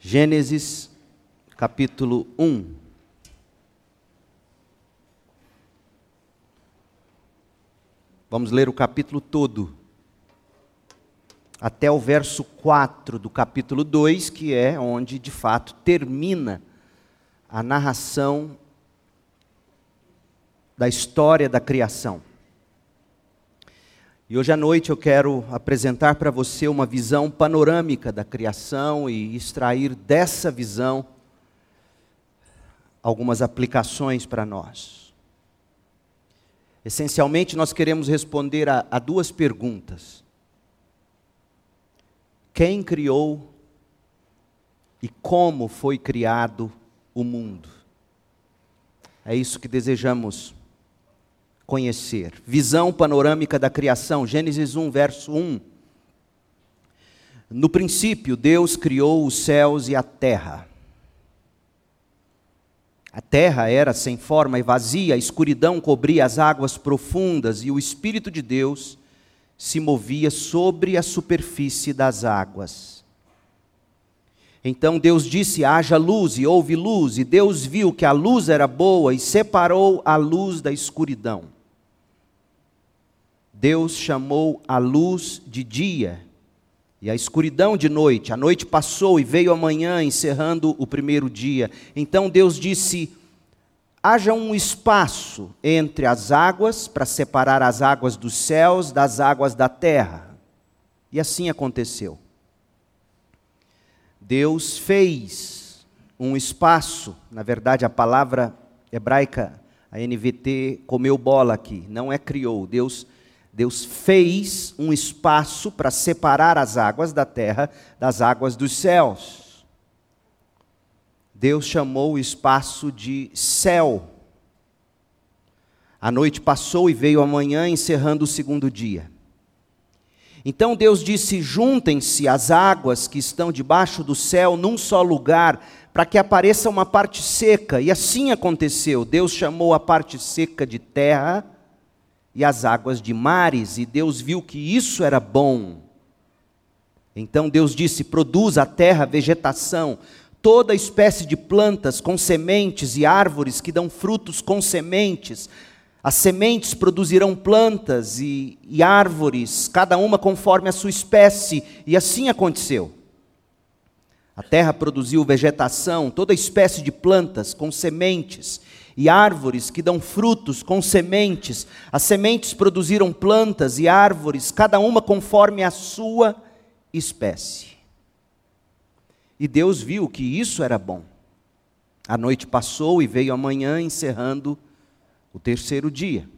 Gênesis capítulo 1. Vamos ler o capítulo todo, até o verso 4 do capítulo 2, que é onde de fato termina a narração da história da criação. E hoje à noite eu quero apresentar para você uma visão panorâmica da criação e extrair dessa visão algumas aplicações para nós. Essencialmente, nós queremos responder a, a duas perguntas: Quem criou e como foi criado o mundo? É isso que desejamos conhecer. Visão panorâmica da criação, Gênesis 1, verso 1. No princípio, Deus criou os céus e a terra. A terra era sem forma e vazia, a escuridão cobria as águas profundas e o Espírito de Deus se movia sobre a superfície das águas. Então Deus disse: haja luz, e houve luz, e Deus viu que a luz era boa e separou a luz da escuridão. Deus chamou a luz de dia e a escuridão de noite. A noite passou e veio a manhã, encerrando o primeiro dia. Então Deus disse: haja um espaço entre as águas para separar as águas dos céus das águas da terra. E assim aconteceu. Deus fez um espaço, na verdade a palavra hebraica, a NVT comeu bola aqui, não é criou. Deus Deus fez um espaço para separar as águas da terra das águas dos céus. Deus chamou o espaço de céu. A noite passou e veio a manhã, encerrando o segundo dia. Então Deus disse: Juntem-se as águas que estão debaixo do céu num só lugar, para que apareça uma parte seca. E assim aconteceu. Deus chamou a parte seca de terra e as águas de mares, e Deus viu que isso era bom. Então Deus disse: produz a terra vegetação, toda espécie de plantas com sementes e árvores que dão frutos com sementes. As sementes produzirão plantas e, e árvores, cada uma conforme a sua espécie, e assim aconteceu. A terra produziu vegetação, toda espécie de plantas com sementes e árvores que dão frutos com sementes. As sementes produziram plantas e árvores, cada uma conforme a sua espécie. E Deus viu que isso era bom. A noite passou e veio a manhã, encerrando o terceiro dia.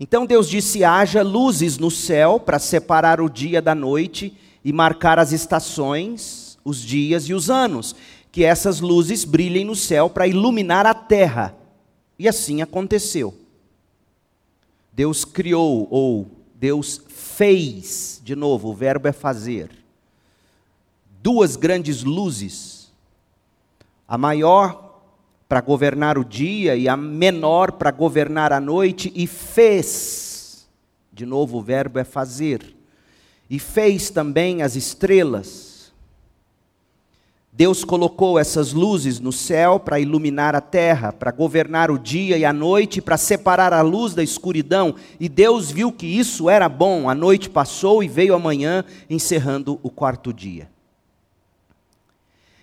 Então Deus disse: haja luzes no céu para separar o dia da noite e marcar as estações, os dias e os anos que essas luzes brilhem no céu para iluminar a terra. E assim aconteceu. Deus criou, ou Deus fez, de novo, o verbo é fazer, duas grandes luzes. A maior para governar o dia e a menor para governar a noite, e fez. De novo, o verbo é fazer. E fez também as estrelas Deus colocou essas luzes no céu para iluminar a terra, para governar o dia e a noite, para separar a luz da escuridão, e Deus viu que isso era bom. A noite passou e veio a manhã, encerrando o quarto dia.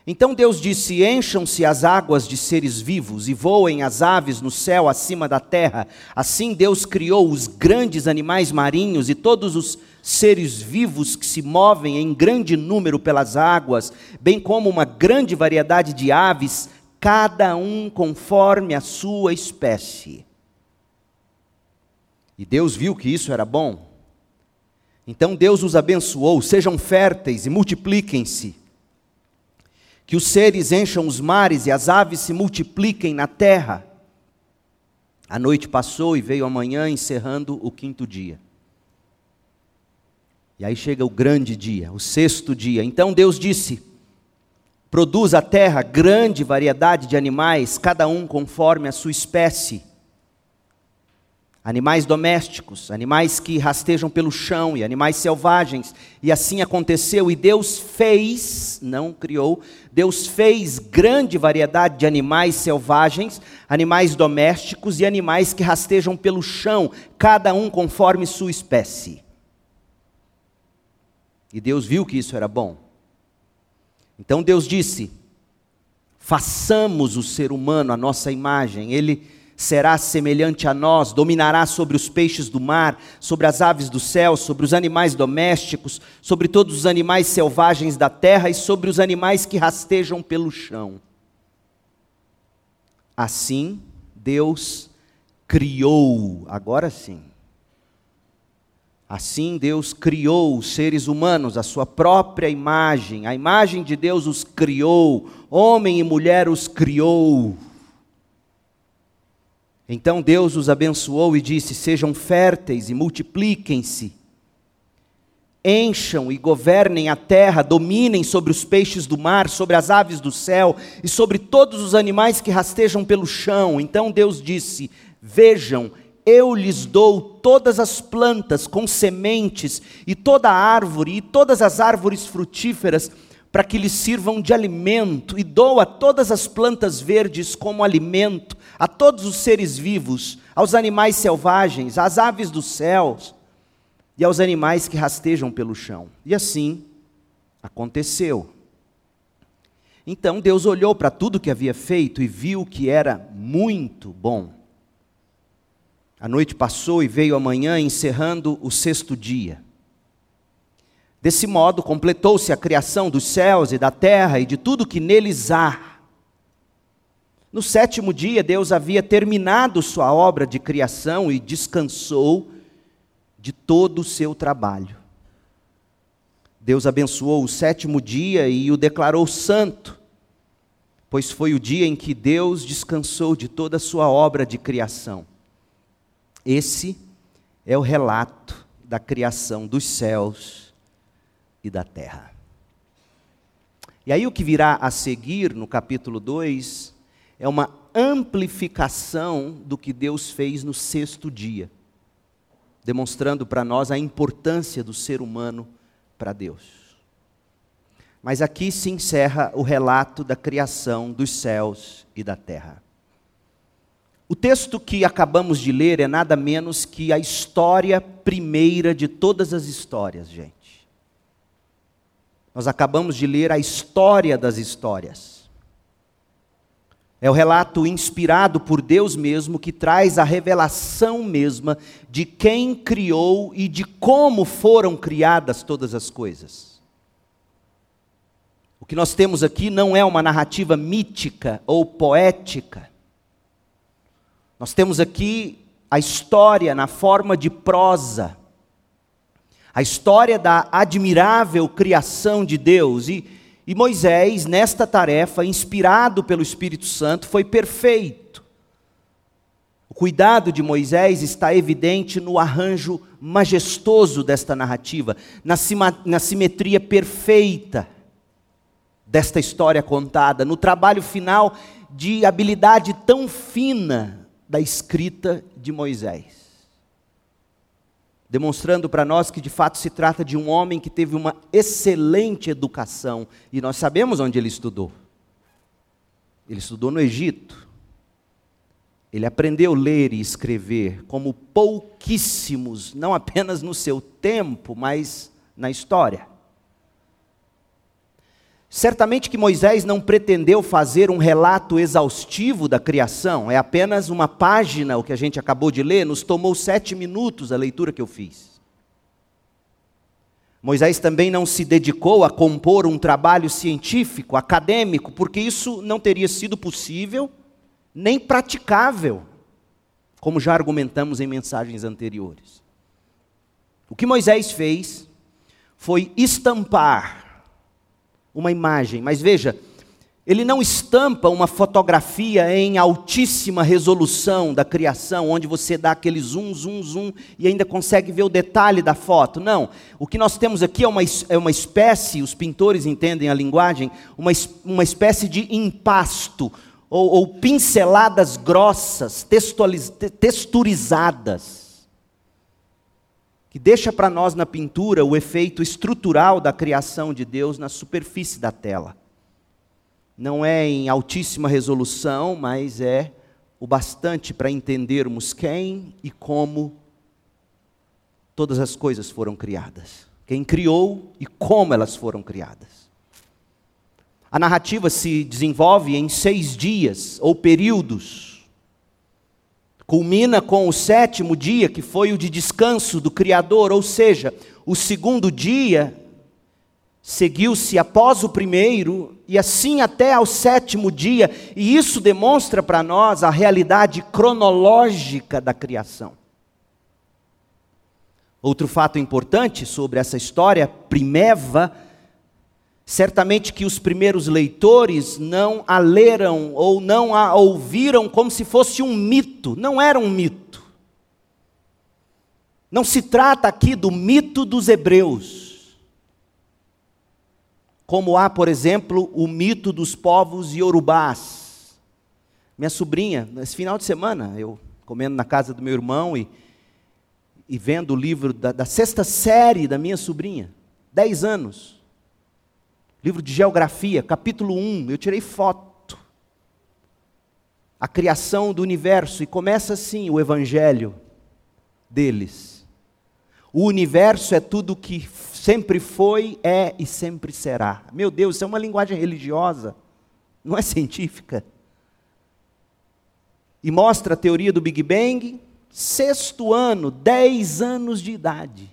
Então Deus disse: Encham-se as águas de seres vivos e voem as aves no céu acima da terra. Assim Deus criou os grandes animais marinhos e todos os seres vivos que se movem em grande número pelas águas, bem como uma grande variedade de aves, cada um conforme a sua espécie. E Deus viu que isso era bom. Então Deus os abençoou: sejam férteis e multipliquem-se. Que os seres encham os mares e as aves se multipliquem na terra. A noite passou e veio a manhã, encerrando o quinto dia. E aí chega o grande dia, o sexto dia. Então Deus disse: Produz a terra grande variedade de animais, cada um conforme a sua espécie. animais domésticos, animais que rastejam pelo chão e animais selvagens. E assim aconteceu, e Deus fez, não criou, Deus fez grande variedade de animais selvagens, animais domésticos e animais que rastejam pelo chão, cada um conforme sua espécie. E Deus viu que isso era bom. Então Deus disse: façamos o ser humano a nossa imagem. Ele será semelhante a nós, dominará sobre os peixes do mar, sobre as aves do céu, sobre os animais domésticos, sobre todos os animais selvagens da terra e sobre os animais que rastejam pelo chão. Assim, Deus criou, agora sim. Assim Deus criou os seres humanos, a sua própria imagem, a imagem de Deus os criou, homem e mulher os criou. Então Deus os abençoou e disse: Sejam férteis e multipliquem-se, encham e governem a terra, dominem sobre os peixes do mar, sobre as aves do céu e sobre todos os animais que rastejam pelo chão. Então Deus disse: Vejam, eu lhes dou todas as plantas com sementes, e toda árvore, e todas as árvores frutíferas, para que lhes sirvam de alimento, e dou a todas as plantas verdes como alimento a todos os seres vivos, aos animais selvagens, às aves dos céus e aos animais que rastejam pelo chão. E assim aconteceu. Então Deus olhou para tudo que havia feito e viu que era muito bom. A noite passou e veio a manhã, encerrando o sexto dia. Desse modo, completou-se a criação dos céus e da terra e de tudo que neles há. No sétimo dia, Deus havia terminado sua obra de criação e descansou de todo o seu trabalho. Deus abençoou o sétimo dia e o declarou santo, pois foi o dia em que Deus descansou de toda a sua obra de criação. Esse é o relato da criação dos céus e da terra. E aí o que virá a seguir no capítulo 2 é uma amplificação do que Deus fez no sexto dia, demonstrando para nós a importância do ser humano para Deus. Mas aqui se encerra o relato da criação dos céus e da terra. O texto que acabamos de ler é nada menos que a história primeira de todas as histórias, gente. Nós acabamos de ler a história das histórias. É o relato inspirado por Deus mesmo que traz a revelação mesma de quem criou e de como foram criadas todas as coisas. O que nós temos aqui não é uma narrativa mítica ou poética. Nós temos aqui a história na forma de prosa. A história da admirável criação de Deus e e Moisés, nesta tarefa, inspirado pelo Espírito Santo, foi perfeito. O cuidado de Moisés está evidente no arranjo majestoso desta narrativa, na, na simetria perfeita desta história contada, no trabalho final de habilidade tão fina da escrita de Moisés demonstrando para nós que de fato se trata de um homem que teve uma excelente educação, e nós sabemos onde ele estudou. Ele estudou no Egito. Ele aprendeu a ler e escrever como pouquíssimos, não apenas no seu tempo, mas na história. Certamente que Moisés não pretendeu fazer um relato exaustivo da criação, é apenas uma página, o que a gente acabou de ler, nos tomou sete minutos a leitura que eu fiz. Moisés também não se dedicou a compor um trabalho científico, acadêmico, porque isso não teria sido possível nem praticável, como já argumentamos em mensagens anteriores. O que Moisés fez foi estampar uma imagem. Mas veja, ele não estampa uma fotografia em altíssima resolução da criação, onde você dá aquele zoom, zoom, zoom e ainda consegue ver o detalhe da foto. Não. O que nós temos aqui é uma, é uma espécie, os pintores entendem a linguagem, uma, uma espécie de impasto, ou, ou pinceladas grossas, texturizadas, que deixa para nós na pintura o efeito estrutural da criação de Deus na superfície da tela. Não é em altíssima resolução, mas é o bastante para entendermos quem e como todas as coisas foram criadas. Quem criou e como elas foram criadas. A narrativa se desenvolve em seis dias ou períodos. Culmina com o sétimo dia, que foi o de descanso do Criador, ou seja, o segundo dia seguiu-se após o primeiro, e assim até ao sétimo dia, e isso demonstra para nós a realidade cronológica da criação. Outro fato importante sobre essa história primeva Certamente que os primeiros leitores não a leram ou não a ouviram como se fosse um mito. Não era um mito. Não se trata aqui do mito dos hebreus. Como há, por exemplo, o mito dos povos iorubás. Minha sobrinha, nesse final de semana, eu comendo na casa do meu irmão e, e vendo o livro da, da sexta série da minha sobrinha, dez anos livro de Geografia, capítulo 1, eu tirei foto. A criação do universo, e começa assim o evangelho deles. O universo é tudo que sempre foi, é e sempre será. Meu Deus, isso é uma linguagem religiosa, não é científica. E mostra a teoria do Big Bang, sexto ano, dez anos de idade.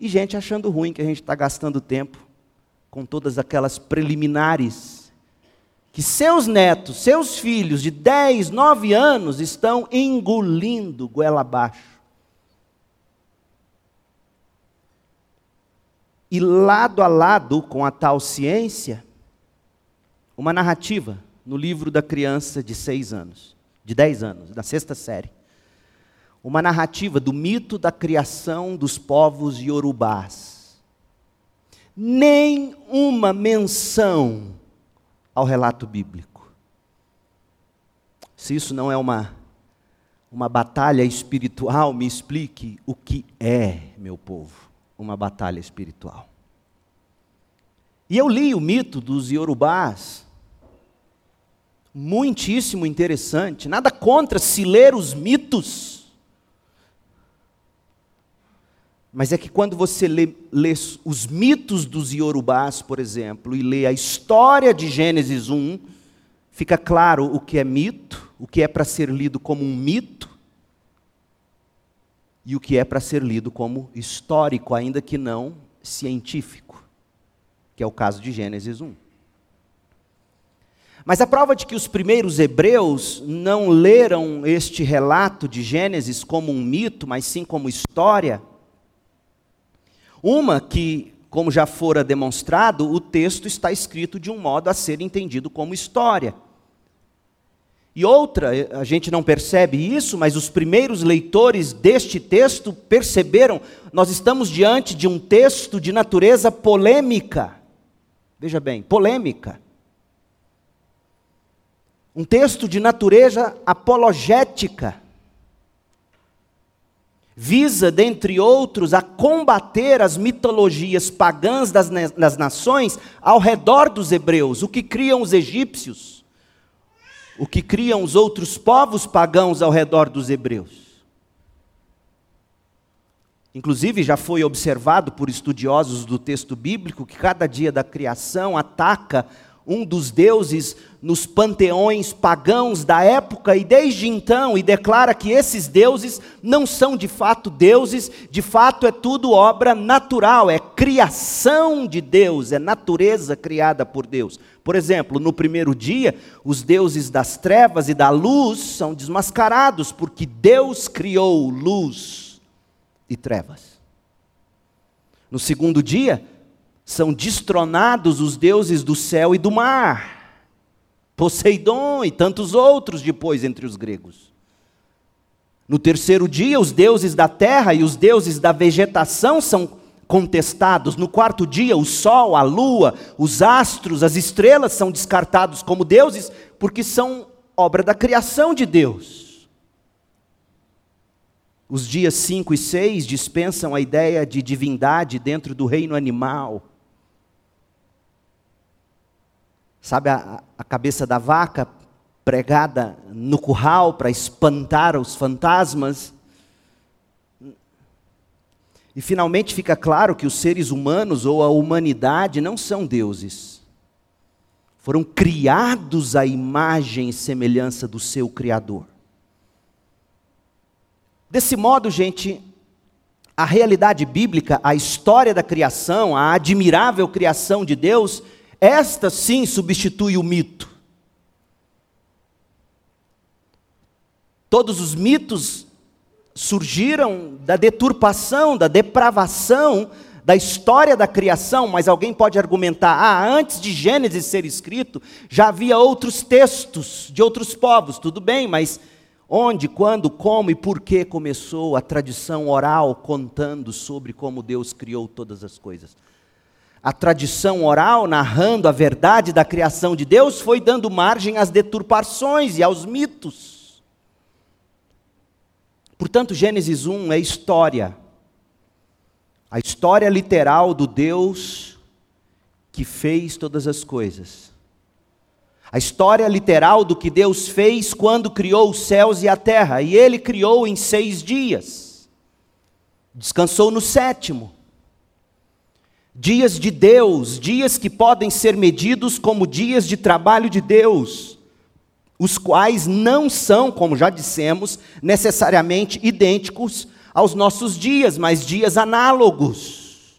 E gente achando ruim que a gente está gastando tempo com todas aquelas preliminares que seus netos, seus filhos de 10, 9 anos estão engolindo goela abaixo. E lado a lado com a tal ciência, uma narrativa no livro da criança de 6 anos, de 10 anos, da sexta série uma narrativa do mito da criação dos povos iorubás. Nem uma menção ao relato bíblico. Se isso não é uma, uma batalha espiritual, me explique o que é, meu povo, uma batalha espiritual. E eu li o mito dos iorubás, muitíssimo interessante. Nada contra se ler os mitos Mas é que quando você lê, lê, os mitos dos Yorubás, por exemplo, e lê a história de Gênesis 1, fica claro o que é mito, o que é para ser lido como um mito, e o que é para ser lido como histórico, ainda que não científico, que é o caso de Gênesis 1. Mas a prova de que os primeiros hebreus não leram este relato de Gênesis como um mito, mas sim como história, uma que, como já fora demonstrado, o texto está escrito de um modo a ser entendido como história. E outra, a gente não percebe isso, mas os primeiros leitores deste texto perceberam, nós estamos diante de um texto de natureza polêmica. Veja bem, polêmica. Um texto de natureza apologética visa, dentre outros, a combater as mitologias pagãs das, das nações ao redor dos hebreus, o que criam os egípcios, o que criam os outros povos pagãos ao redor dos hebreus. Inclusive, já foi observado por estudiosos do texto bíblico que cada dia da criação ataca um dos deuses nos panteões pagãos da época e desde então e declara que esses deuses não são de fato deuses, de fato é tudo obra natural, é criação de Deus, é natureza criada por Deus. Por exemplo, no primeiro dia, os deuses das trevas e da luz são desmascarados porque Deus criou luz e trevas. No segundo dia, são destronados os deuses do céu e do mar. Poseidon e tantos outros depois entre os gregos. No terceiro dia, os deuses da terra e os deuses da vegetação são contestados. No quarto dia, o sol, a lua, os astros, as estrelas são descartados como deuses, porque são obra da criação de Deus. Os dias 5 e 6 dispensam a ideia de divindade dentro do reino animal. Sabe a, a cabeça da vaca pregada no curral para espantar os fantasmas? E finalmente fica claro que os seres humanos ou a humanidade não são deuses. Foram criados à imagem e semelhança do seu Criador. Desse modo, gente, a realidade bíblica, a história da criação, a admirável criação de Deus, esta sim substitui o mito. Todos os mitos surgiram da deturpação, da depravação da história da criação, mas alguém pode argumentar: ah, antes de Gênesis ser escrito, já havia outros textos de outros povos, tudo bem, mas onde, quando, como e por que começou a tradição oral contando sobre como Deus criou todas as coisas? A tradição oral, narrando a verdade da criação de Deus, foi dando margem às deturpações e aos mitos. Portanto, Gênesis 1 é história. A história literal do Deus que fez todas as coisas. A história literal do que Deus fez quando criou os céus e a terra. E Ele criou em seis dias. Descansou no sétimo. Dias de Deus, dias que podem ser medidos como dias de trabalho de Deus os quais não são, como já dissemos, necessariamente idênticos aos nossos dias, mas dias análogos.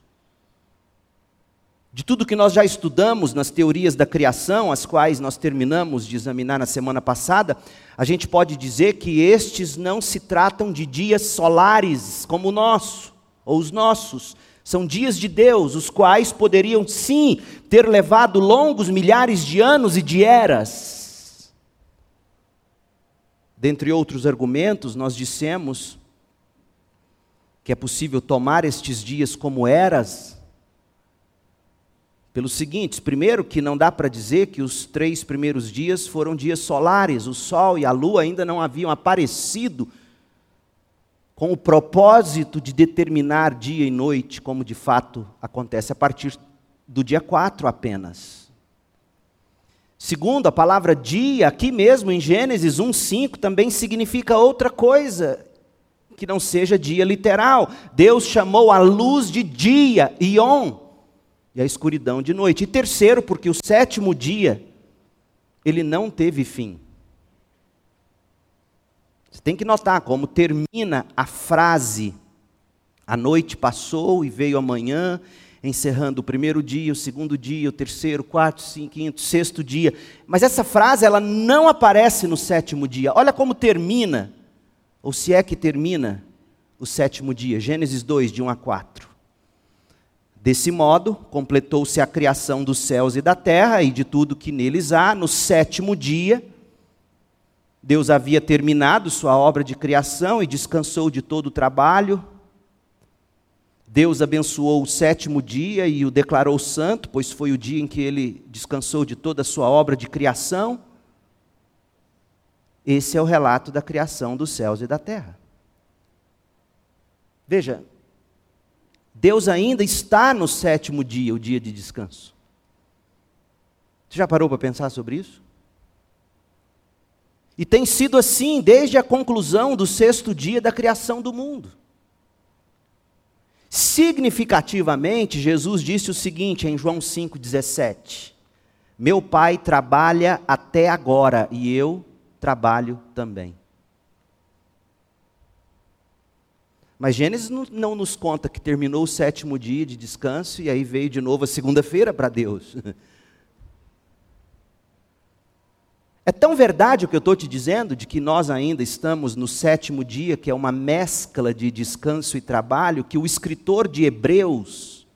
De tudo que nós já estudamos nas teorias da criação, as quais nós terminamos de examinar na semana passada, a gente pode dizer que estes não se tratam de dias solares como o nosso, ou os nossos, são dias de Deus, os quais poderiam sim ter levado longos milhares de anos e de eras. Dentre outros argumentos, nós dissemos que é possível tomar estes dias como eras, pelos seguintes: primeiro, que não dá para dizer que os três primeiros dias foram dias solares, o sol e a lua ainda não haviam aparecido com o propósito de determinar dia e noite, como de fato acontece a partir do dia 4 apenas. Segundo, a palavra dia, aqui mesmo em Gênesis 1:5 também significa outra coisa que não seja dia literal. Deus chamou a luz de dia, Ion, e a escuridão de noite. E terceiro, porque o sétimo dia ele não teve fim. Tem que notar como termina a frase: a noite passou e veio a manhã, encerrando o primeiro dia, o segundo dia, o terceiro, quarto, cinco, quinto, sexto dia. Mas essa frase ela não aparece no sétimo dia. Olha como termina, ou se é que termina o sétimo dia. Gênesis 2, de 1 a 4. Desse modo, completou-se a criação dos céus e da terra e de tudo que neles há. No sétimo dia, Deus havia terminado sua obra de criação e descansou de todo o trabalho Deus abençoou o sétimo dia e o declarou santo, pois foi o dia em que ele descansou de toda a sua obra de criação. Esse é o relato da criação dos céus e da terra. Veja, Deus ainda está no sétimo dia, o dia de descanso. Você já parou para pensar sobre isso? E tem sido assim desde a conclusão do sexto dia da criação do mundo. Significativamente, Jesus disse o seguinte em João 5,17: Meu pai trabalha até agora e eu trabalho também. Mas Gênesis não, nos conta que terminou o sétimo dia de descanso e aí veio de novo a segunda-feira para Deus. É tão verdade o que eu estou te dizendo, de que nós ainda estamos no sétimo dia, que é uma mescla de descanso e trabalho, que o escritor de Hebreus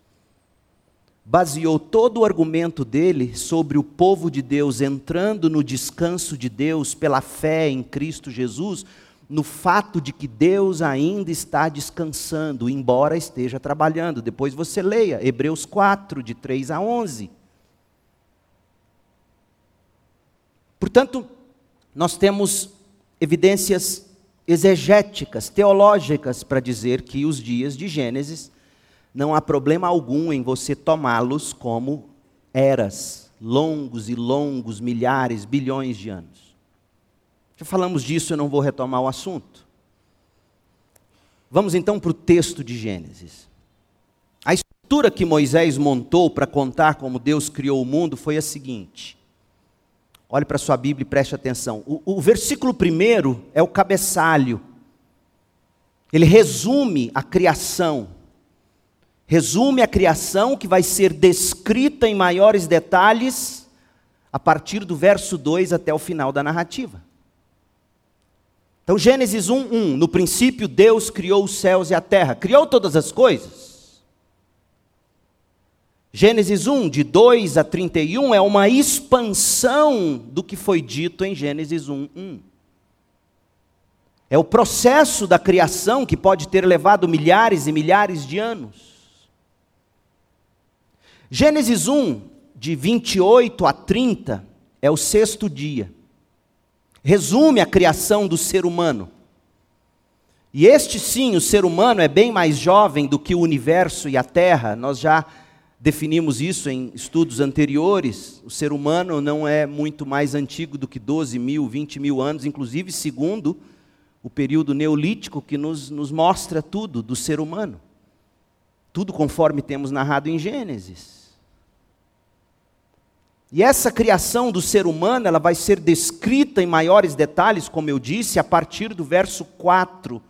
baseou todo o argumento dele sobre o povo de Deus entrando no descanso de Deus pela fé em Cristo Jesus, no fato de que Deus ainda está descansando, embora esteja trabalhando. Depois você leia Hebreus 4, de 3 a 11. Portanto, nós temos evidências exegéticas, teológicas, para dizer que os dias de Gênesis não há problema algum em você tomá-los como eras, longos e longos, milhares, bilhões de anos. Já falamos disso, eu não vou retomar o assunto. Vamos então para o texto de Gênesis. A estrutura que Moisés montou para contar como Deus criou o mundo foi a seguinte. Olhe para sua Bíblia e preste atenção. O, o versículo primeiro é o cabeçalho. Ele resume a criação. Resume a criação que vai ser descrita em maiores detalhes a partir do verso 2 até o final da narrativa. Então, Gênesis 1, 1. No princípio, Deus criou os céus e a terra. Criou todas as coisas. Gênesis 1, de 2 a 31, é uma expansão do que foi dito em Gênesis 1, 1. É o processo da criação que pode ter levado milhares e milhares de anos. Gênesis 1, de 28 a 30, é o sexto dia. Resume a criação do ser humano. E este sim, o ser humano, é bem mais jovem do que o universo e a terra. Nós já definimos isso em estudos anteriores, o ser humano não é muito mais antigo do que 12 mil, 20 mil anos, inclusive segundo o período neolítico que nos, nos mostra tudo do ser humano. Tudo conforme temos narrado em Gênesis. E essa criação do ser humano, ela vai ser descrita em maiores detalhes, como eu disse, a partir do verso 4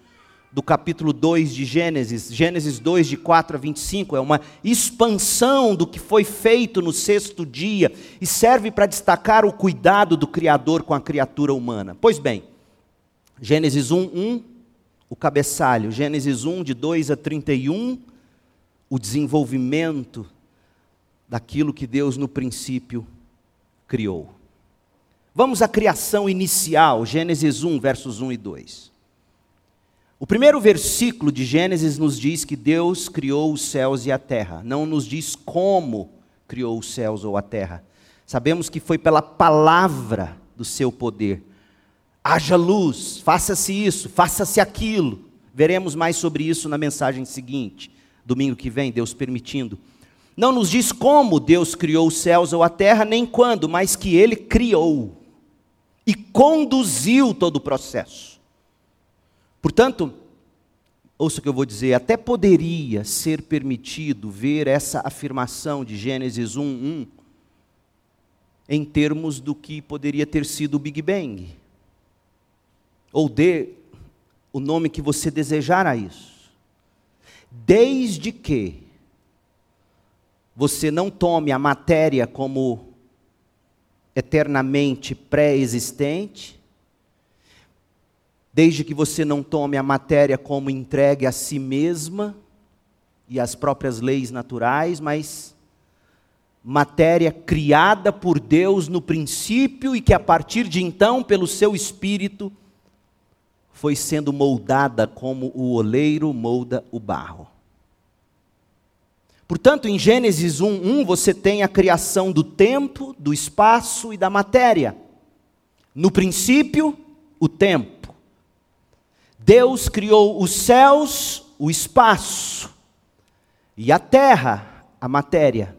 do capítulo 2 de Gênesis, Gênesis 2, de 4 a 25, é uma expansão do que foi feito no sexto dia e serve para destacar o cuidado do Criador com a criatura humana. Pois bem, Gênesis 1, 1, o cabeçalho, Gênesis 1, de 2 a 31, o desenvolvimento daquilo que Deus no princípio criou. Vamos à criação inicial, Gênesis 1, versos 1 e 2. O primeiro versículo de Gênesis nos diz que Deus criou os céus e a terra, não nos diz como criou os céus ou a terra. Sabemos que foi pela palavra do seu poder. Haja luz, faça-se isso, faça-se aquilo. Veremos mais sobre isso na mensagem seguinte, domingo que vem, Deus permitindo. Não nos diz como Deus criou os céus ou a terra, nem quando, mas que Ele criou e conduziu todo o processo. Portanto, ouça o que eu vou dizer, até poderia ser permitido ver essa afirmação de Gênesis 1, 1 em termos do que poderia ter sido o Big Bang. Ou dê o nome que você desejar a isso. Desde que você não tome a matéria como eternamente pré-existente, desde que você não tome a matéria como entregue a si mesma e às próprias leis naturais, mas matéria criada por Deus no princípio e que a partir de então, pelo seu espírito, foi sendo moldada como o oleiro molda o barro. Portanto, em Gênesis 1:1 você tem a criação do tempo, do espaço e da matéria. No princípio, o tempo. Deus criou os céus, o espaço, e a terra, a matéria.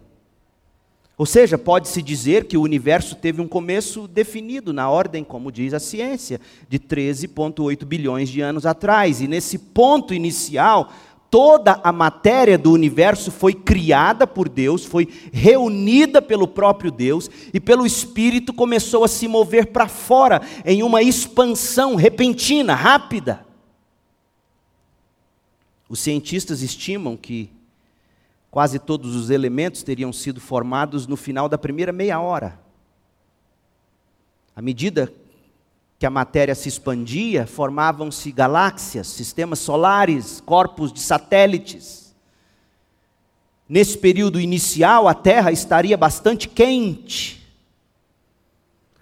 Ou seja, pode-se dizer que o universo teve um começo definido na ordem, como diz a ciência, de 13,8 bilhões de anos atrás. E nesse ponto inicial, toda a matéria do universo foi criada por Deus, foi reunida pelo próprio Deus e pelo Espírito começou a se mover para fora em uma expansão repentina, rápida. Os cientistas estimam que quase todos os elementos teriam sido formados no final da primeira meia hora. À medida que a matéria se expandia, formavam-se galáxias, sistemas solares, corpos de satélites. Nesse período inicial, a Terra estaria bastante quente.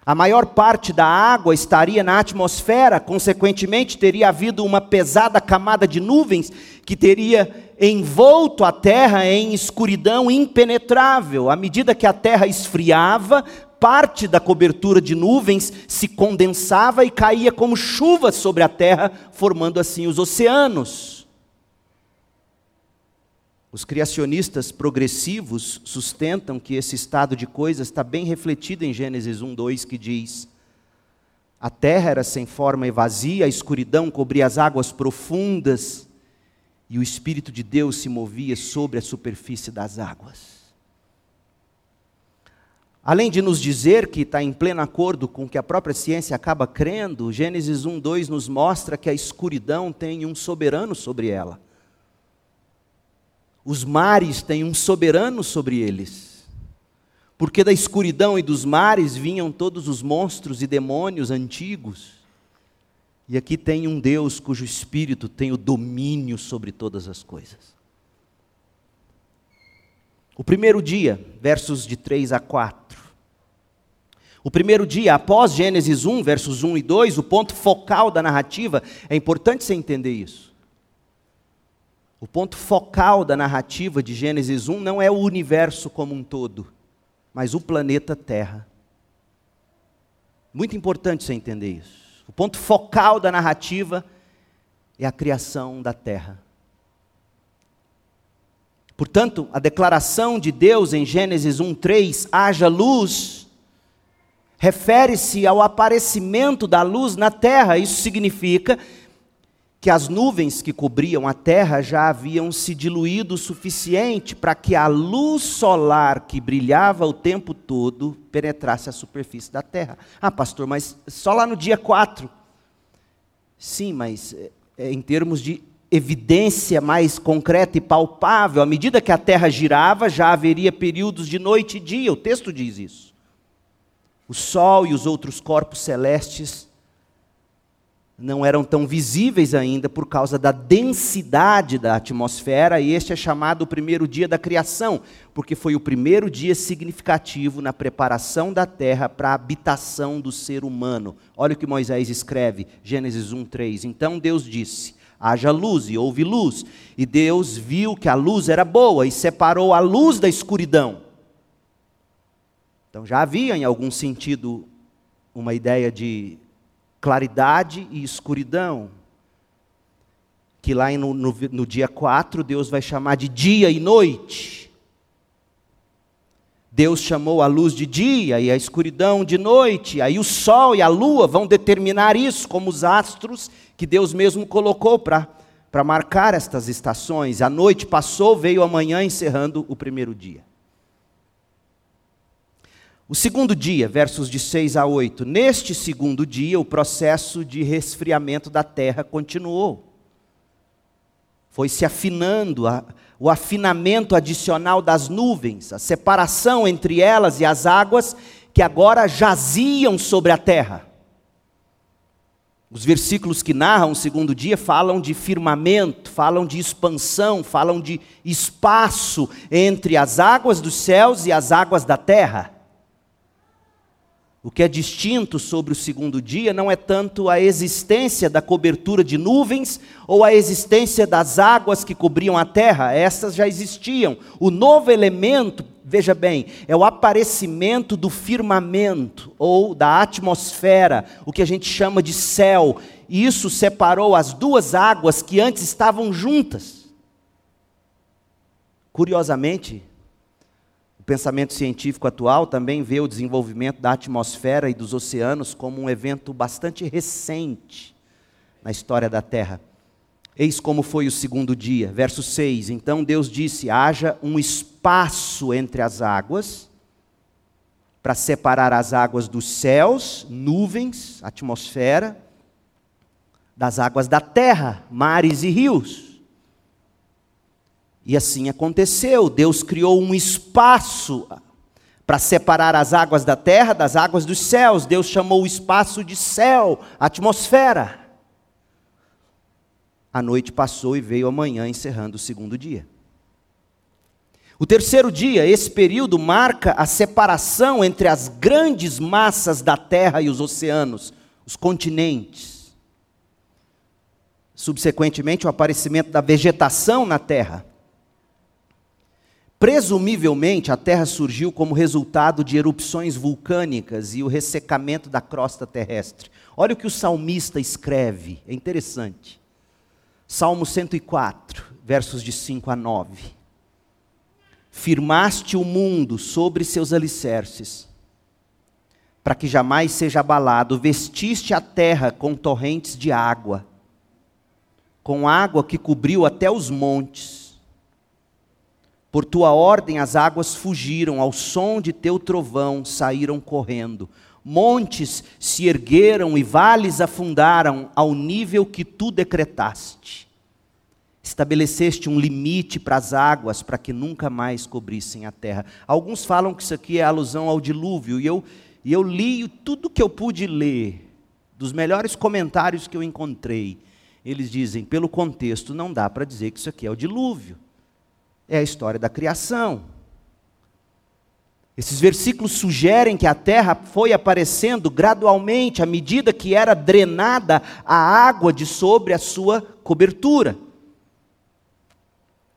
A maior parte da água estaria na atmosfera, consequentemente, teria havido uma pesada camada de nuvens que teria envolto a terra em escuridão impenetrável. À medida que a terra esfriava, parte da cobertura de nuvens se condensava e caía como chuva sobre a terra, formando assim os oceanos. Os criacionistas progressivos sustentam que esse estado de coisas está bem refletido em Gênesis 1, 2, que diz: A terra era sem forma e vazia, a escuridão cobria as águas profundas, e o Espírito de Deus se movia sobre a superfície das águas. Além de nos dizer que está em pleno acordo com o que a própria ciência acaba crendo, Gênesis 1, 2 nos mostra que a escuridão tem um soberano sobre ela. Os mares têm um soberano sobre eles. Porque da escuridão e dos mares vinham todos os monstros e demônios antigos. E aqui tem um Deus cujo espírito tem o domínio sobre todas as coisas. O primeiro dia, versos de 3 a 4. O primeiro dia, após Gênesis 1, versos 1 e 2, o ponto focal da narrativa, é importante você entender isso. O ponto focal da narrativa de Gênesis 1 não é o universo como um todo, mas o planeta Terra. Muito importante você entender isso. O ponto focal da narrativa é a criação da Terra. Portanto, a declaração de Deus em Gênesis 1:3, haja luz, refere-se ao aparecimento da luz na terra. Isso significa que as nuvens que cobriam a terra já haviam se diluído o suficiente para que a luz solar que brilhava o tempo todo penetrasse a superfície da terra. Ah, pastor, mas só lá no dia 4. Sim, mas é, em termos de evidência mais concreta e palpável, à medida que a terra girava, já haveria períodos de noite e dia, o texto diz isso. O sol e os outros corpos celestes não eram tão visíveis ainda por causa da densidade da atmosfera, e este é chamado o primeiro dia da criação, porque foi o primeiro dia significativo na preparação da terra para a habitação do ser humano. Olha o que Moisés escreve, Gênesis 1:3. Então Deus disse: haja luz, e houve luz. E Deus viu que a luz era boa e separou a luz da escuridão. Então já havia, em algum sentido, uma ideia de claridade e escuridão. Que lá no, no, no dia 4 Deus vai chamar de dia e noite. Deus chamou a luz de dia e a escuridão de noite. Aí o sol e a lua vão determinar isso, como os astros que Deus mesmo colocou para marcar estas estações. A noite passou, veio a manhã, encerrando o primeiro dia. O segundo dia, versos de 6 a 8. Neste segundo dia, o processo de resfriamento da terra continuou. Foi se afinando, a, o afinamento adicional das nuvens, a separação entre elas e as águas que agora jaziam sobre a terra. Os versículos que narram o segundo dia falam de firmamento, falam de expansão, falam de espaço entre as águas dos céus e as águas da terra. O que é distinto sobre o segundo dia não é tanto a existência da cobertura de nuvens ou a existência das águas que cobriam a terra, essas já existiam. O novo elemento, veja bem, é o aparecimento do firmamento ou da atmosfera, o que a gente chama de céu. E isso separou as duas águas que antes estavam juntas. Curiosamente, o pensamento científico atual também vê o desenvolvimento da atmosfera e dos oceanos como um evento bastante recente na história da Terra. Eis como foi o segundo dia, verso 6. Então Deus disse: haja um espaço entre as águas, para separar as águas dos céus, nuvens, atmosfera, das águas da terra, mares e rios. E assim aconteceu. Deus criou um espaço para separar as águas da terra das águas dos céus. Deus chamou o espaço de céu, atmosfera. A noite passou e veio a manhã, encerrando o segundo dia. O terceiro dia, esse período marca a separação entre as grandes massas da terra e os oceanos, os continentes. Subsequentemente, o aparecimento da vegetação na terra. Presumivelmente, a terra surgiu como resultado de erupções vulcânicas e o ressecamento da crosta terrestre. Olha o que o salmista escreve, é interessante. Salmo 104, versos de 5 a 9 firmaste o mundo sobre seus alicerces, para que jamais seja abalado, vestiste a terra com torrentes de água, com água que cobriu até os montes. Por tua ordem as águas fugiram, ao som de teu trovão saíram correndo. Montes se ergueram e vales afundaram ao nível que tu decretaste estabeleceste um limite para as águas para que nunca mais cobrissem a terra. Alguns falam que isso aqui é alusão ao dilúvio, e eu, e eu li tudo que eu pude ler, dos melhores comentários que eu encontrei. Eles dizem, pelo contexto, não dá para dizer que isso aqui é o dilúvio. É a história da criação. Esses versículos sugerem que a terra foi aparecendo gradualmente à medida que era drenada a água de sobre a sua cobertura.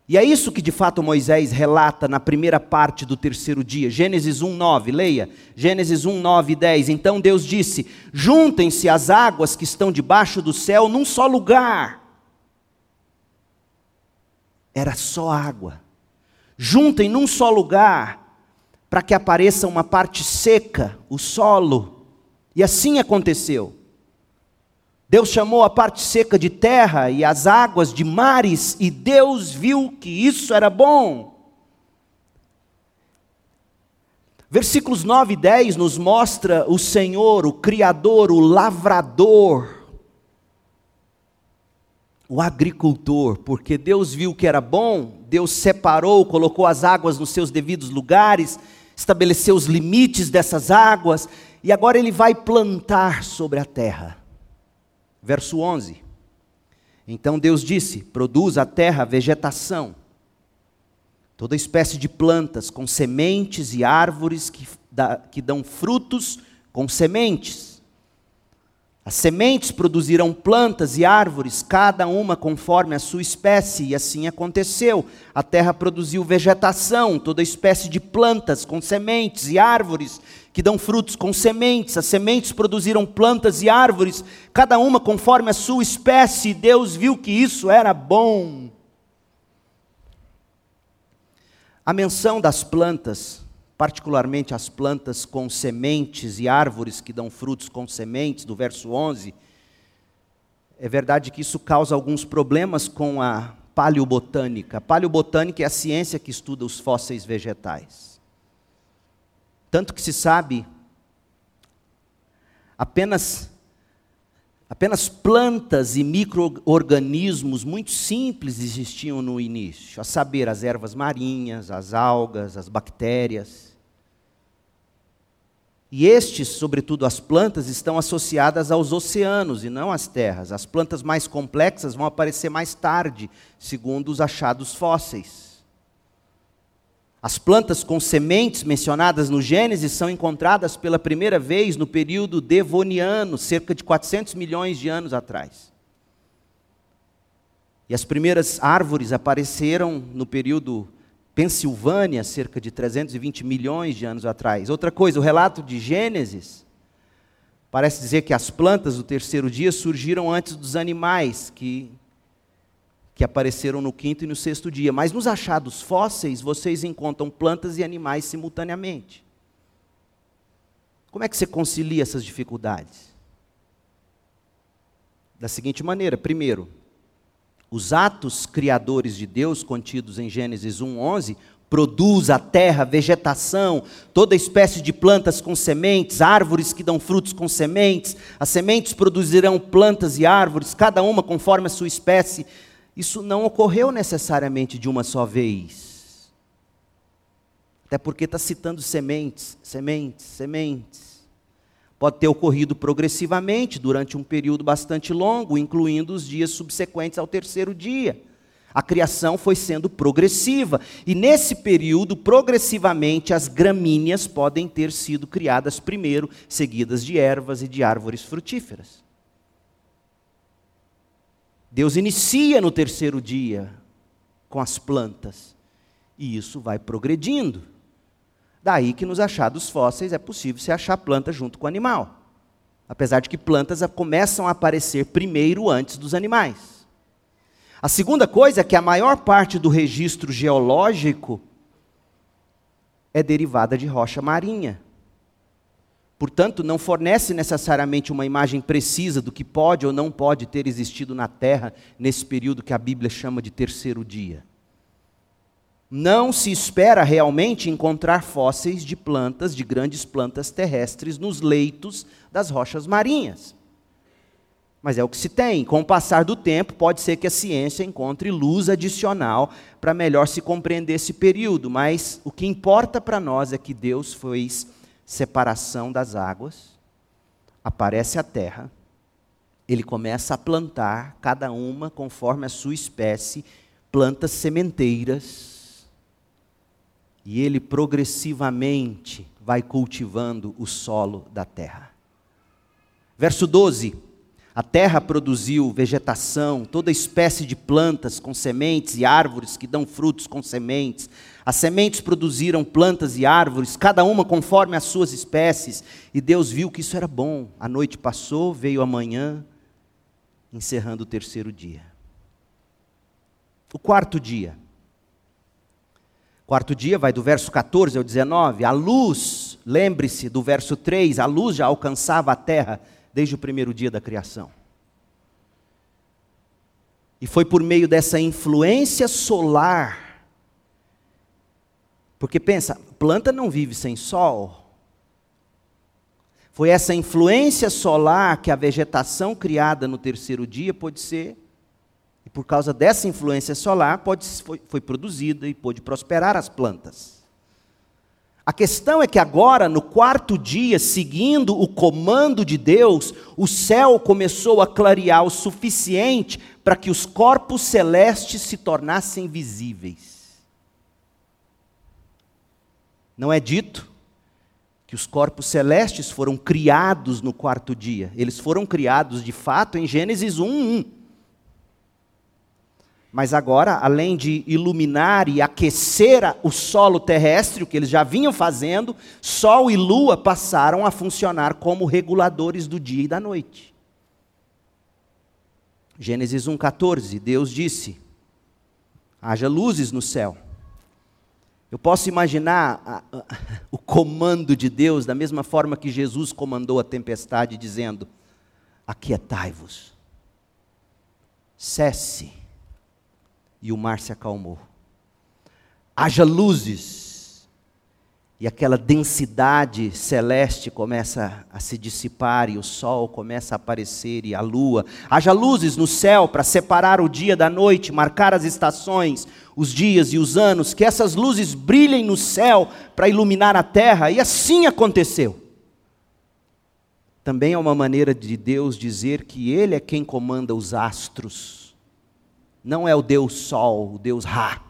E é isso que de fato Moisés relata na primeira parte do terceiro dia, Gênesis 1, 9, leia, Gênesis 1, 9 e 10. Então Deus disse: Juntem-se as águas que estão debaixo do céu num só lugar. Era só água. Juntem num só lugar, para que apareça uma parte seca, o solo. E assim aconteceu. Deus chamou a parte seca de terra e as águas de mares, e Deus viu que isso era bom. Versículos 9 e 10 nos mostra o Senhor, o Criador, o lavrador, o agricultor, porque Deus viu que era bom, Deus separou, colocou as águas nos seus devidos lugares, estabeleceu os limites dessas águas, e agora Ele vai plantar sobre a terra. Verso 11. Então Deus disse: Produz a terra vegetação, toda espécie de plantas com sementes e árvores que, dão frutos com sementes. As sementes produzirão plantas e árvores, cada uma conforme a sua espécie, e assim aconteceu. A terra produziu vegetação, toda espécie de plantas com sementes e árvores que dão frutos com sementes. As sementes produziram plantas e árvores, cada uma conforme a sua espécie, Deus viu que isso era bom. A menção das plantas particularmente as plantas com sementes e árvores que dão frutos com sementes, do verso 11, é verdade que isso causa alguns problemas com a paleobotânica. A paleobotânica é a ciência que estuda os fósseis vegetais. Tanto que se sabe apenas apenas plantas e microorganismos muito simples existiam no início, a saber, as ervas marinhas, as algas, as bactérias. E estes, sobretudo as plantas, estão associadas aos oceanos e não às terras. As plantas mais complexas vão aparecer mais tarde, segundo os achados fósseis. As plantas com sementes mencionadas no Gênesis são encontradas pela primeira vez no período devoniano, cerca de 400 milhões de anos atrás. E as primeiras árvores apareceram no período Pensilvânia, cerca de 320 milhões de anos atrás. Outra coisa, o relato de Gênesis parece dizer que as plantas do terceiro dia surgiram antes dos animais que, que apareceram no quinto e no sexto dia. Mas nos achados fósseis, vocês encontram plantas e animais simultaneamente. Como é que você concilia essas dificuldades? Da seguinte maneira: primeiro, os atos criadores de Deus contidos em Gênesis 1:11 produz a terra, vegetação, toda espécie de plantas com sementes, árvores que dão frutos com sementes. As sementes produzirão plantas e árvores, cada uma conforme a sua espécie. Isso não ocorreu necessariamente de uma só vez. Até porque está citando sementes, sementes, sementes pode ter ocorrido progressivamente durante um período bastante longo, incluindo os dias subsequentes ao terceiro dia. a criação foi sendo progressiva. E nesse período, progressivamente, as gramíneas podem ter sido criadas primeiro, seguidas de ervas e de árvores frutíferas. Deus inicia no terceiro dia com as plantas, e isso vai progredindo. Daí que nos achados fósseis é possível se achar planta junto com o animal. Apesar de que plantas começam a aparecer primeiro antes dos animais. A segunda coisa é que a maior parte do registro geológico é derivada de rocha marinha. Portanto, não fornece necessariamente uma imagem precisa do que pode ou não pode ter existido na Terra nesse período que a Bíblia chama de terceiro dia. Não se espera realmente encontrar fósseis de plantas, de grandes plantas terrestres, nos leitos das rochas marinhas. Mas é o que se tem. Com o passar do tempo, pode ser que a ciência encontre luz adicional para melhor se compreender esse período. Mas o que importa para nós é que Deus fez separação das águas, aparece a terra, ele começa a plantar, cada uma conforme a sua espécie, plantas sementeiras. E ele progressivamente vai cultivando o solo da terra. Verso 12 a terra produziu vegetação, toda espécie de plantas com sementes e árvores que dão frutos com sementes. As sementes produziram plantas e árvores, cada uma conforme as suas espécies, e Deus viu que isso era bom. A noite passou, veio a manhã, encerrando o terceiro dia. O quarto dia. Quarto dia vai do verso 14 ao 19. A luz, lembre-se do verso 3, a luz já alcançava a terra desde o primeiro dia da criação. E foi por meio dessa influência solar. Porque pensa, planta não vive sem sol. Foi essa influência solar que a vegetação criada no terceiro dia pôde ser, e por causa dessa influência solar pode, foi, foi produzida e pôde prosperar as plantas. A questão é que agora, no quarto dia, seguindo o comando de Deus, o céu começou a clarear o suficiente para que os corpos celestes se tornassem visíveis. Não é dito que os corpos celestes foram criados no quarto dia. Eles foram criados de fato em Gênesis 1:1. Mas agora, além de iluminar e aquecer o solo terrestre, o que eles já vinham fazendo, Sol e Lua passaram a funcionar como reguladores do dia e da noite. Gênesis 1,14, Deus disse: haja luzes no céu. Eu posso imaginar a, a, o comando de Deus da mesma forma que Jesus comandou a tempestade, dizendo: Aquietai-vos, cesse e o mar se acalmou. Haja luzes, e aquela densidade celeste começa a se dissipar, e o sol começa a aparecer, e a lua. Haja luzes no céu para separar o dia da noite, marcar as estações, os dias e os anos, que essas luzes brilhem no céu para iluminar a terra, e assim aconteceu. Também é uma maneira de Deus dizer que Ele é quem comanda os astros não é o Deus Sol, o Deus Ra,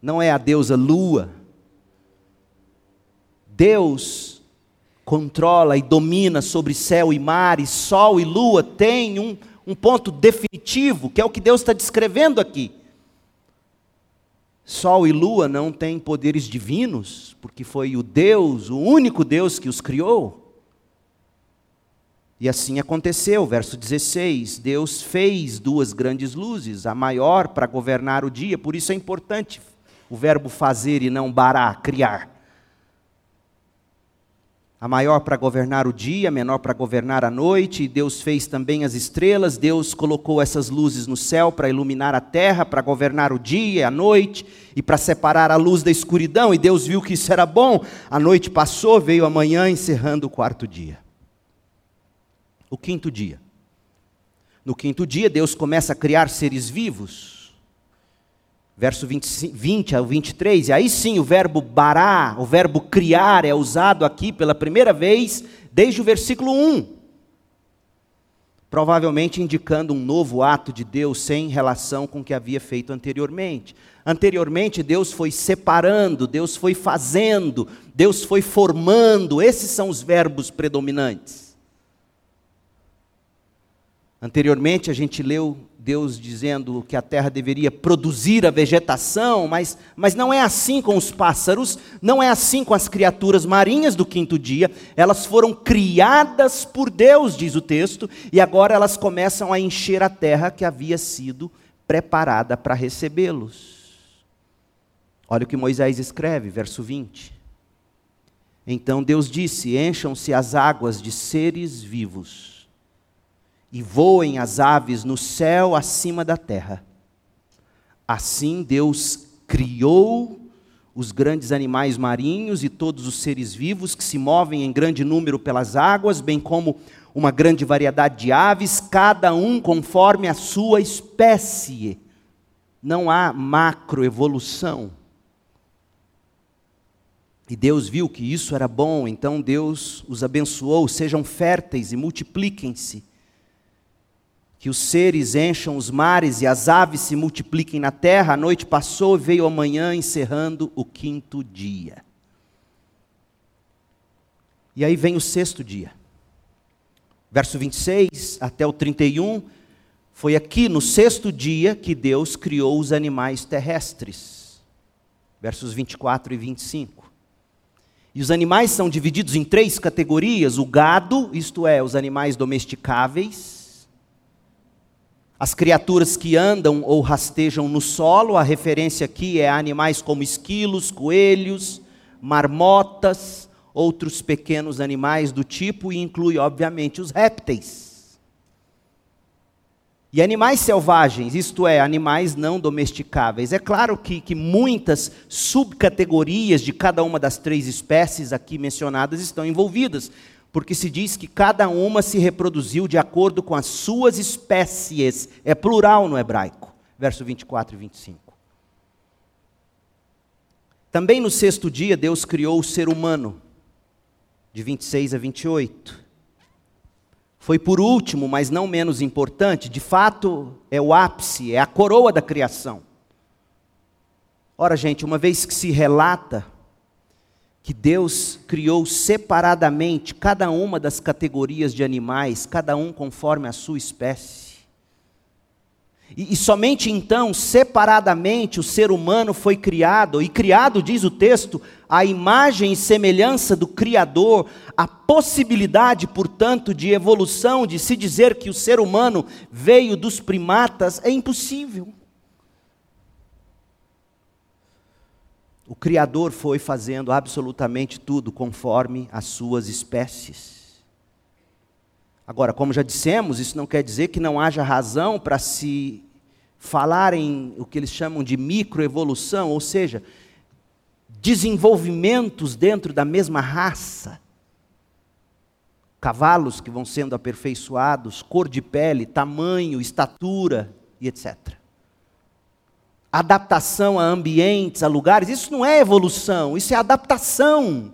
não é a deusa Lua. Deus controla e domina sobre céu e mar, e Sol e Lua têm um, um ponto definitivo, que é o que Deus está descrevendo aqui. Sol e Lua não têm poderes divinos, porque foi o Deus, o único Deus que os criou. E assim aconteceu, verso 16: Deus fez duas grandes luzes, a maior para governar o dia, por isso é importante o verbo fazer e não bará, criar. A maior para governar o dia, a menor para governar a noite, e Deus fez também as estrelas, Deus colocou essas luzes no céu para iluminar a terra, para governar o dia, a noite, e para separar a luz da escuridão, e Deus viu que isso era bom. A noite passou, veio a manhã, encerrando o quarto dia o quinto dia. No quinto dia, Deus começa a criar seres vivos. Verso 20, 20 ao 23, e aí sim o verbo bará, o verbo criar, é usado aqui pela primeira vez desde o versículo 1. provavelmente indicando um novo ato de Deus sem relação com o que havia feito anteriormente. Anteriormente, Deus foi separando, Deus foi fazendo, Deus foi formando, esses são os verbos predominantes. Anteriormente a gente leu Deus dizendo que a terra deveria produzir a vegetação, mas, mas não é assim com os pássaros, não é assim com as criaturas marinhas do quinto dia. Elas foram criadas por Deus, diz o texto, e agora elas começam a encher a terra que havia sido preparada para recebê-los. Olha o que Moisés escreve, verso 20. Então Deus disse: Encham-se as águas de seres vivos e voem as aves no céu acima da terra. Assim Deus criou os grandes animais marinhos e todos os seres vivos que se movem em grande número pelas águas, bem como uma grande variedade de aves, cada um conforme a sua espécie. Não há macroevolução. E Deus viu que isso era bom, então Deus os abençoou, sejam férteis e multipliquem-se que os seres encham os mares e as aves se multipliquem na terra. A noite passou e veio a manhã, encerrando o quinto dia. E aí vem o sexto dia. Verso 26 até o 31. Foi aqui no sexto dia que Deus criou os animais terrestres. Versos 24 e 25. E os animais são divididos em três categorias: o gado, isto é, os animais domesticáveis as criaturas que andam ou rastejam no solo, a referência aqui é animais como esquilos, coelhos, marmotas, outros pequenos animais do tipo, e inclui, obviamente, os répteis. E animais selvagens, isto é, animais não domesticáveis. É claro que, que muitas subcategorias de cada uma das três espécies aqui mencionadas estão envolvidas porque se diz que cada uma se reproduziu de acordo com as suas espécies. É plural no hebraico. Verso 24 e 25. Também no sexto dia, Deus criou o ser humano, de 26 a 28. Foi por último, mas não menos importante, de fato, é o ápice, é a coroa da criação. Ora, gente, uma vez que se relata que Deus criou separadamente cada uma das categorias de animais, cada um conforme a sua espécie. E, e, somente então, separadamente, o ser humano foi criado, e criado, diz o texto, a imagem e semelhança do Criador, a possibilidade, portanto, de evolução, de se dizer que o ser humano veio dos primatas, é impossível. O Criador foi fazendo absolutamente tudo conforme as suas espécies. Agora, como já dissemos, isso não quer dizer que não haja razão para se falar em o que eles chamam de microevolução, ou seja, desenvolvimentos dentro da mesma raça. Cavalos que vão sendo aperfeiçoados, cor de pele, tamanho, estatura e etc adaptação a ambientes, a lugares, isso não é evolução, isso é adaptação.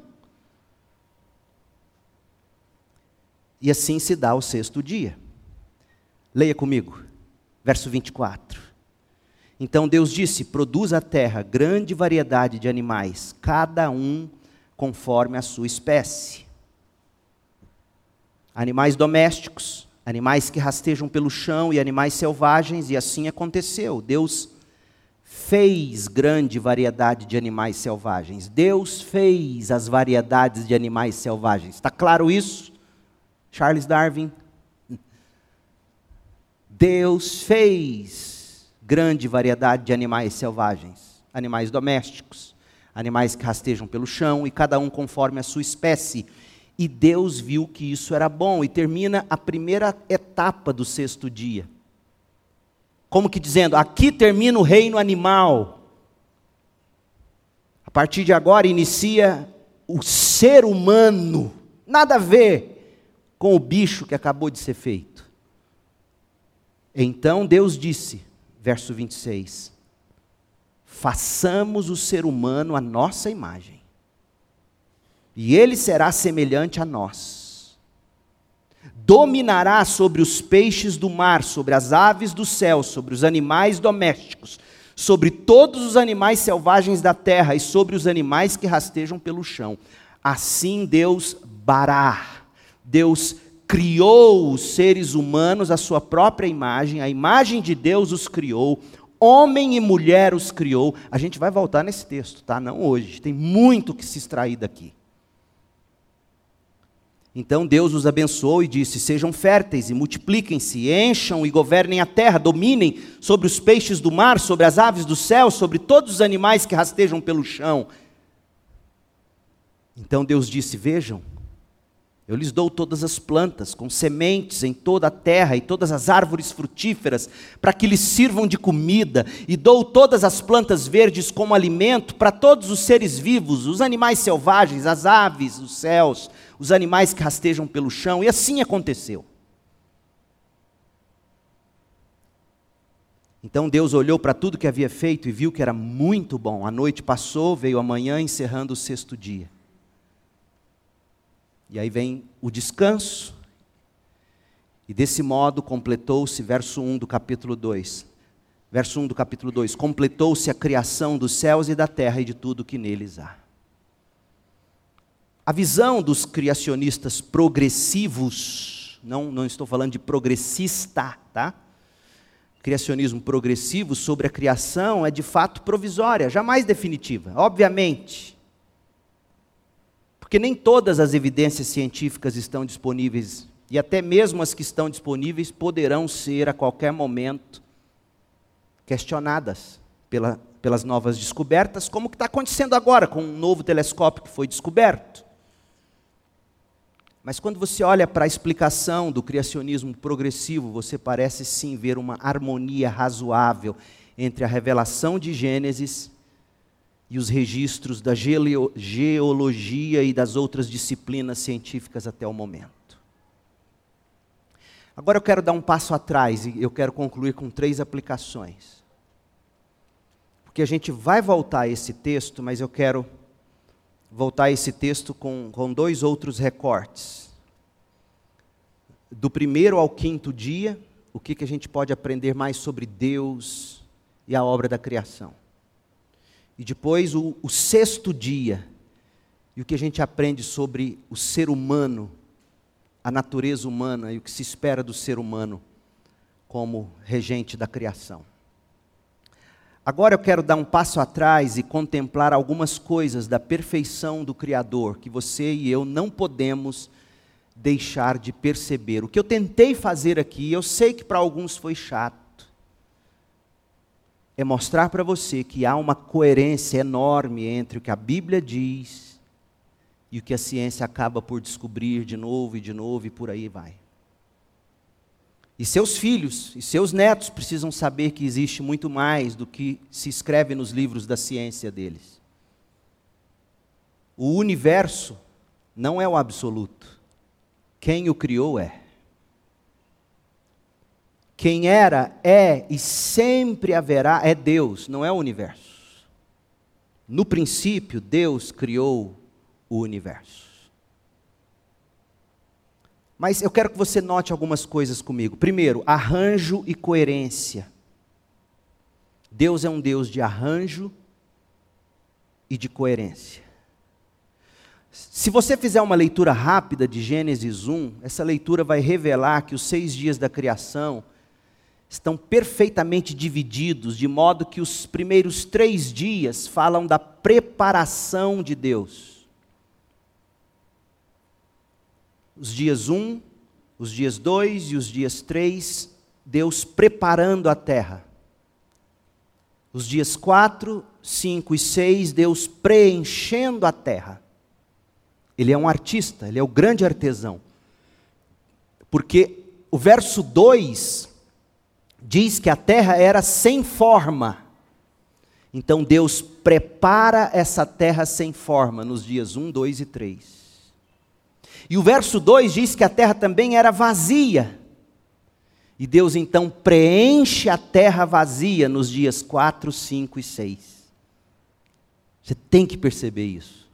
E assim se dá o sexto dia. Leia comigo, verso 24. Então Deus disse: Produz a terra grande variedade de animais, cada um conforme a sua espécie. Animais domésticos, animais que rastejam pelo chão e animais selvagens, e assim aconteceu. Deus fez grande variedade de animais selvagens. Deus fez as variedades de animais selvagens. Está claro isso? Charles Darwin. Deus fez grande variedade de animais selvagens, animais domésticos, animais que rastejam pelo chão e cada um conforme a sua espécie. E Deus viu que isso era bom e termina a primeira etapa do sexto dia como que dizendo: aqui termina o reino animal. A partir de agora inicia o ser humano. Nada a ver com o bicho que acabou de ser feito. Então Deus disse, verso 26, façamos o ser humano a nossa imagem, e ele será semelhante a nós dominará sobre os peixes do mar, sobre as aves do céu, sobre os animais domésticos, sobre todos os animais selvagens da terra e sobre os animais que rastejam pelo chão. Assim Deus bará, Deus criou os seres humanos à sua própria imagem, a imagem de Deus os criou, homem e mulher os criou. A gente vai voltar nesse texto, tá? Não hoje, tem muito que se extrair daqui. Então Deus os abençoou e disse: Sejam férteis e multipliquem-se, encham e governem a terra, dominem sobre os peixes do mar, sobre as aves do céu, sobre todos os animais que rastejam pelo chão. Então Deus disse: Vejam, eu lhes dou todas as plantas, com sementes em toda a terra e todas as árvores frutíferas, para que lhes sirvam de comida, e dou todas as plantas verdes como alimento para todos os seres vivos, os animais selvagens, as aves, os céus, os animais que rastejam pelo chão, e assim aconteceu. Então Deus olhou para tudo que havia feito e viu que era muito bom. A noite passou, veio a manhã, encerrando o sexto dia. E aí vem o descanso, e desse modo completou-se, verso 1 do capítulo 2. Verso 1 do capítulo 2: Completou-se a criação dos céus e da terra e de tudo que neles há. A visão dos criacionistas progressivos, não, não estou falando de progressista, tá? Criacionismo progressivo sobre a criação é de fato provisória, jamais definitiva. Obviamente, porque nem todas as evidências científicas estão disponíveis, e até mesmo as que estão disponíveis poderão ser a qualquer momento questionadas pela, pelas novas descobertas, como está acontecendo agora com um novo telescópio que foi descoberto. Mas quando você olha para a explicação do criacionismo progressivo, você parece sim ver uma harmonia razoável entre a revelação de Gênesis e os registros da geologia e das outras disciplinas científicas até o momento. Agora eu quero dar um passo atrás e eu quero concluir com três aplicações. Porque a gente vai voltar a esse texto, mas eu quero voltar esse texto com, com dois outros recortes. Do primeiro ao quinto dia, o que, que a gente pode aprender mais sobre Deus e a obra da criação. E depois o, o sexto dia, e o que a gente aprende sobre o ser humano, a natureza humana e o que se espera do ser humano como regente da criação. Agora eu quero dar um passo atrás e contemplar algumas coisas da perfeição do Criador que você e eu não podemos deixar de perceber. O que eu tentei fazer aqui, eu sei que para alguns foi chato, é mostrar para você que há uma coerência enorme entre o que a Bíblia diz e o que a ciência acaba por descobrir de novo e de novo e por aí vai. E seus filhos e seus netos precisam saber que existe muito mais do que se escreve nos livros da ciência deles. O universo não é o absoluto. Quem o criou é. Quem era, é e sempre haverá é Deus, não é o universo. No princípio, Deus criou o universo. Mas eu quero que você note algumas coisas comigo. Primeiro, arranjo e coerência. Deus é um Deus de arranjo e de coerência. Se você fizer uma leitura rápida de Gênesis 1, essa leitura vai revelar que os seis dias da criação estão perfeitamente divididos, de modo que os primeiros três dias falam da preparação de Deus. Os dias um, os dias dois e os dias três, Deus preparando a terra. Os dias quatro, cinco e seis, Deus preenchendo a terra. Ele é um artista, ele é o grande artesão. Porque o verso 2 diz que a terra era sem forma. Então Deus prepara essa terra sem forma nos dias 1, 2 e 3. E o verso 2 diz que a terra também era vazia. E Deus então preenche a terra vazia nos dias 4, 5 e 6. Você tem que perceber isso.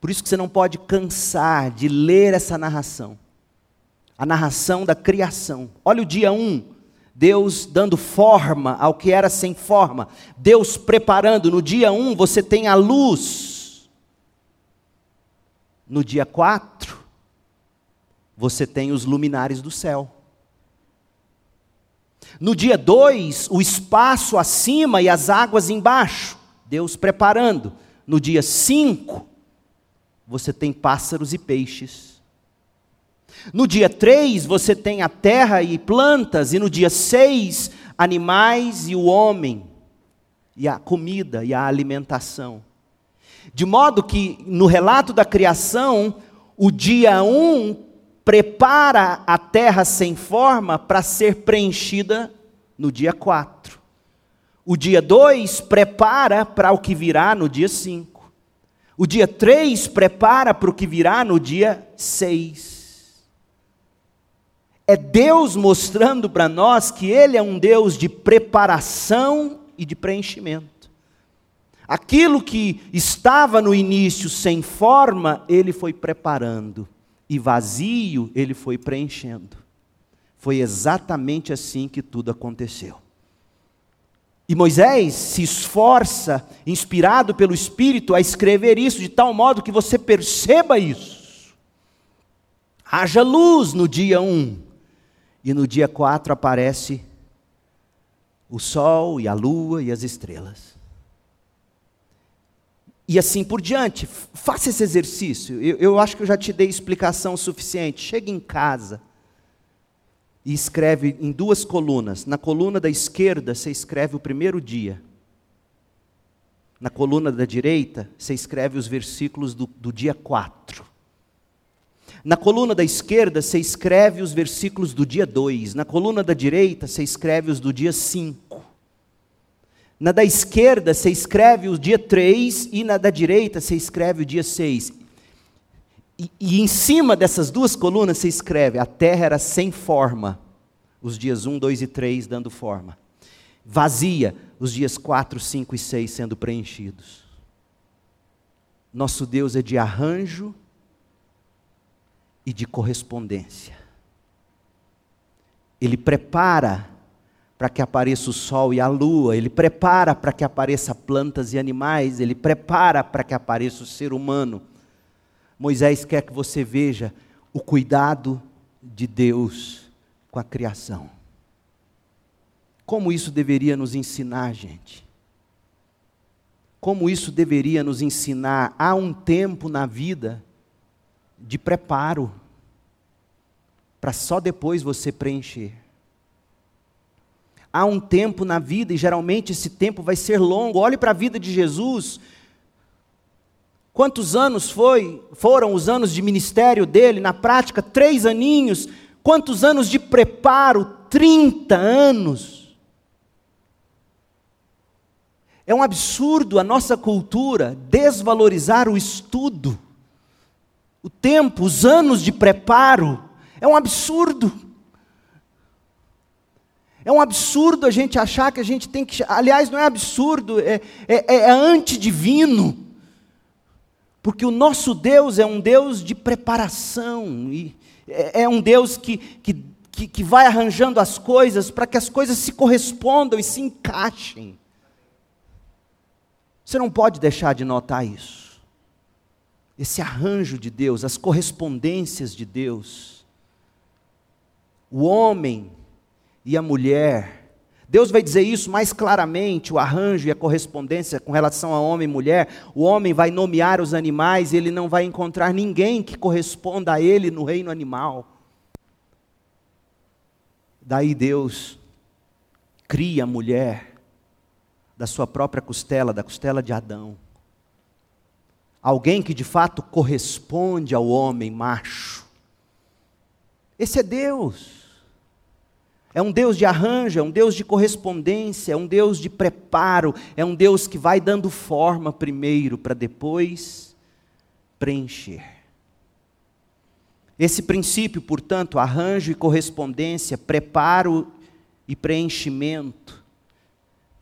Por isso que você não pode cansar de ler essa narração. a narração da criação. Olha o dia 1, um, Deus dando forma ao que era sem forma, Deus preparando. No dia 1 um, você tem a luz. No dia 4, você tem os luminares do céu. No dia 2, o espaço acima e as águas embaixo, Deus preparando. No dia 5, você tem pássaros e peixes. No dia 3, você tem a terra e plantas, e no dia 6, animais e o homem, e a comida e a alimentação. De modo que, no relato da criação, o dia 1 um prepara a terra sem forma para ser preenchida no dia 4. O dia 2 prepara para o que virá no dia 5. O dia 3 prepara para o que virá no dia 6. É Deus mostrando para nós que Ele é um Deus de preparação e de preenchimento. Aquilo que estava no início sem forma, Ele foi preparando e vazio ele foi preenchendo. Foi exatamente assim que tudo aconteceu. E Moisés se esforça, inspirado pelo Espírito, a escrever isso de tal modo que você perceba isso. Haja luz no dia 1, um, e no dia 4 aparece o sol e a lua e as estrelas e assim por diante. Faça esse exercício. Eu, eu, acho que eu já te dei explicação suficiente. Chega em casa e escreve em duas colunas. Na coluna da esquerda, você escreve o primeiro dia. Na coluna da direita, você escreve os versículos do, do dia 4. Na coluna da esquerda, você escreve os versículos do dia 2. Na coluna da direita, você escreve os do dia 5. Na da esquerda você escreve o dia 3 e na da direita você escreve o dia 6. E, e, em cima dessas duas colunas você escreve: a terra era sem forma, os dias 1, 2 e 3 dando forma. Vazia, os dias 4, 5 e 6 sendo preenchidos. Nosso Deus é de arranjo e de correspondência. Ele prepara para que apareça o sol e a lua, ele prepara para que apareça plantas e animais, ele prepara para que apareça o ser humano. Moisés quer que você veja o cuidado de Deus com a criação. Como isso deveria nos ensinar, gente? Como isso deveria nos ensinar? Há um tempo na vida de preparo, para só depois você preencher há um tempo na vida, e geralmente esse tempo vai ser longo. Olhe para a vida de Jesus. Quantos anos foi, foram os anos de ministério dele? Na prática, três aninhos. Quantos anos de preparo? Trinta anos. É um absurdo a nossa cultura desvalorizar o estudo, o tempo, os anos de preparo. É um absurdo. É um absurdo a gente achar que a gente tem que. Aliás, não é absurdo, é, é, é antidivino. Porque o nosso Deus é um Deus de preparação, e é, é um Deus que, que, que, que vai arranjando as coisas para que as coisas se correspondam e se encaixem. Você não pode deixar de notar isso. Esse arranjo de Deus, as correspondências de Deus. O homem e a mulher. Deus vai dizer isso mais claramente, o arranjo e a correspondência com relação a homem e mulher. O homem vai nomear os animais e ele não vai encontrar ninguém que corresponda a ele no reino animal. Daí Deus cria a mulher da sua própria costela, da costela de Adão. Alguém que de fato corresponde ao homem macho. Esse é Deus. É um Deus de arranjo, é um Deus de correspondência, é um Deus de preparo, é um Deus que vai dando forma primeiro para depois preencher. Esse princípio, portanto, arranjo e correspondência, preparo e preenchimento,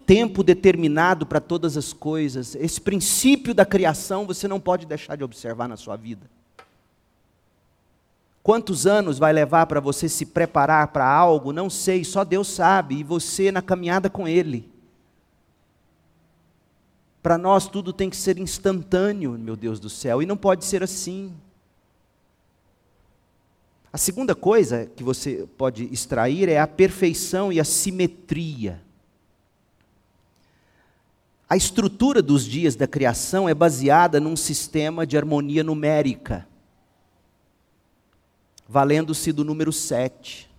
tempo determinado para todas as coisas, esse princípio da criação você não pode deixar de observar na sua vida. Quantos anos vai levar para você se preparar para algo? Não sei, só Deus sabe, e você na caminhada com Ele. Para nós tudo tem que ser instantâneo, meu Deus do céu, e não pode ser assim. A segunda coisa que você pode extrair é a perfeição e a simetria. A estrutura dos dias da criação é baseada num sistema de harmonia numérica, valendo-se do número 7.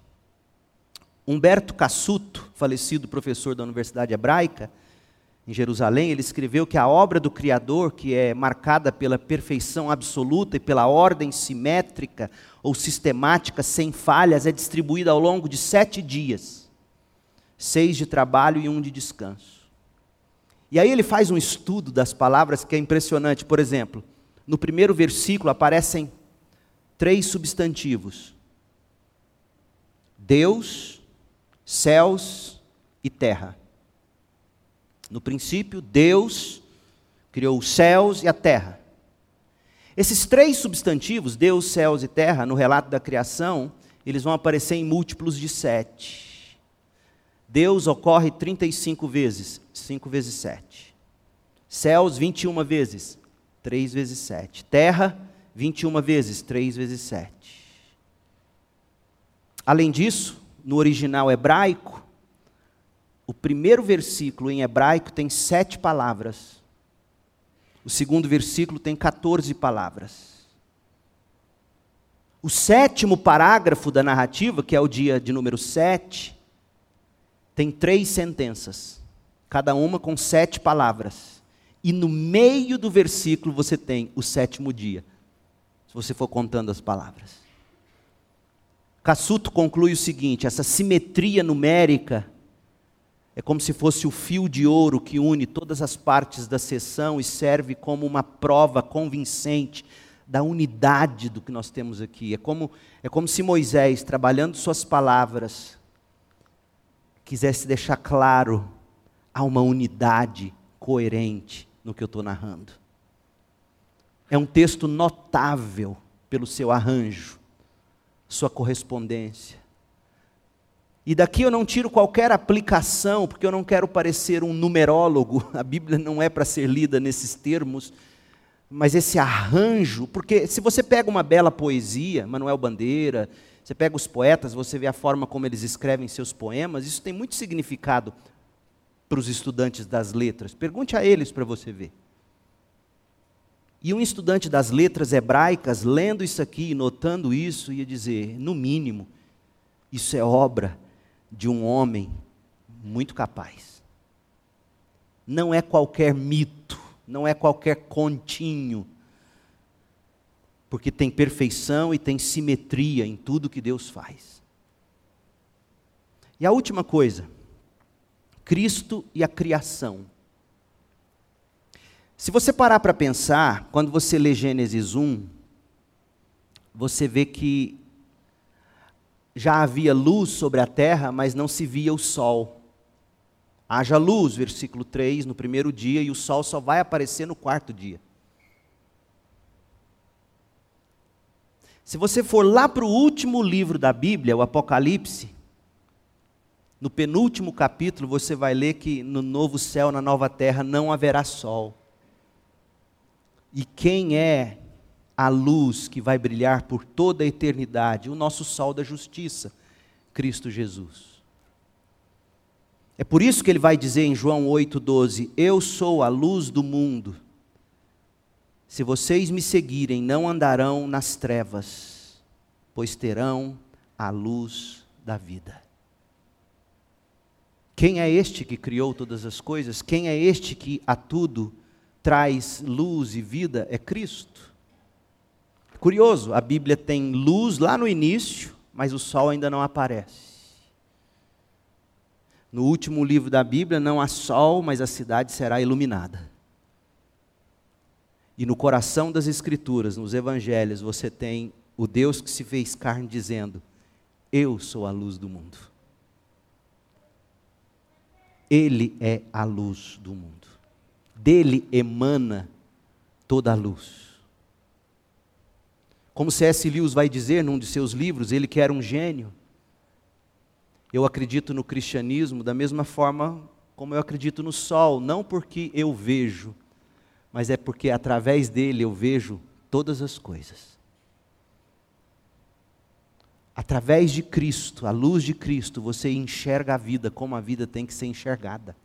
Humberto Cassuto, falecido professor da Universidade Hebraica, em Jerusalém, ele escreveu que a obra do Criador, que é marcada pela perfeição absoluta e pela ordem simétrica ou sistemática, sem falhas, é distribuída ao longo de sete dias: seis de trabalho e um de descanso. E aí ele faz um estudo das palavras que é impressionante. Por exemplo, no primeiro versículo aparecem três substantivos: Deus, céus e terra. No princípio, Deus criou os céus e a terra. Esses três substantivos, Deus, céus e terra, no relato da criação, eles vão aparecer em múltiplos de sete. Deus ocorre 35 vezes, 5 vezes 7. Céus, 21 vezes, 3 vezes 7. Terra, 21 vezes, 3 vezes 7. Além disso, no original hebraico, o primeiro versículo em hebraico tem sete palavras. O segundo versículo tem 14 palavras. O sétimo parágrafo da narrativa, que é o dia de número 7, tem três sentenças, cada uma com sete palavras. E no meio do versículo você tem o sétimo dia, se você for contando as palavras. Cassuto conclui o seguinte: essa simetria numérica é como se fosse o fio de ouro que une todas as partes da sessão e serve como uma prova convincente da unidade do que nós temos aqui. É como, é como se Moisés, trabalhando suas palavras, quisesse deixar claro há uma unidade coerente no que eu estou narrando. É um texto notável pelo seu arranjo, sua correspondência. E daqui eu não tiro qualquer aplicação, porque eu não quero parecer um numerólogo, a Bíblia não é para ser lida nesses termos, mas esse arranjo, porque se você pega uma bela poesia, Manuel Bandeira, você pega os poetas, você vê a forma como eles escrevem seus poemas, isso tem muito significado para os estudantes das letras. Pergunte a eles para você ver. E um estudante das letras hebraicas, lendo isso aqui, notando isso, ia dizer: no mínimo, isso é obra de um homem muito capaz. Não é qualquer mito, não é qualquer continho, porque tem perfeição e tem simetria em tudo que Deus faz. E a última coisa, Cristo e a criação. Se você parar para pensar, quando você lê Gênesis 1, você vê que já havia luz sobre a terra, mas não se via o sol. Haja luz, versículo 3, no primeiro dia, e o sol só vai aparecer no quarto dia. Se você for lá para o último livro da Bíblia, o Apocalipse, no penúltimo capítulo, você vai ler que no novo céu, na nova terra, não haverá sol. E quem é a luz que vai brilhar por toda a eternidade, o nosso sol da justiça, Cristo Jesus. É por isso que ele vai dizer em João 8,12: Eu sou a luz do mundo. Se vocês me seguirem, não andarão nas trevas, pois terão a luz da vida. Quem é este que criou todas as coisas? Quem é este que a tudo traz luz e vida? É Cristo. Curioso, a Bíblia tem luz lá no início, mas o sol ainda não aparece. No último livro da Bíblia não há sol, mas a cidade será iluminada. E no coração das Escrituras, nos Evangelhos, você tem o Deus que se fez carne dizendo: Eu sou a luz do mundo. Ele é a luz do mundo. Dele emana toda a luz. Como C.S. Lewis vai dizer num de seus livros, ele que era um gênio. Eu acredito no cristianismo da mesma forma como eu acredito no sol, não porque eu vejo, mas é porque através dele eu vejo todas as coisas. Através de Cristo, a luz de Cristo, você enxerga a vida como a vida tem que ser enxergada.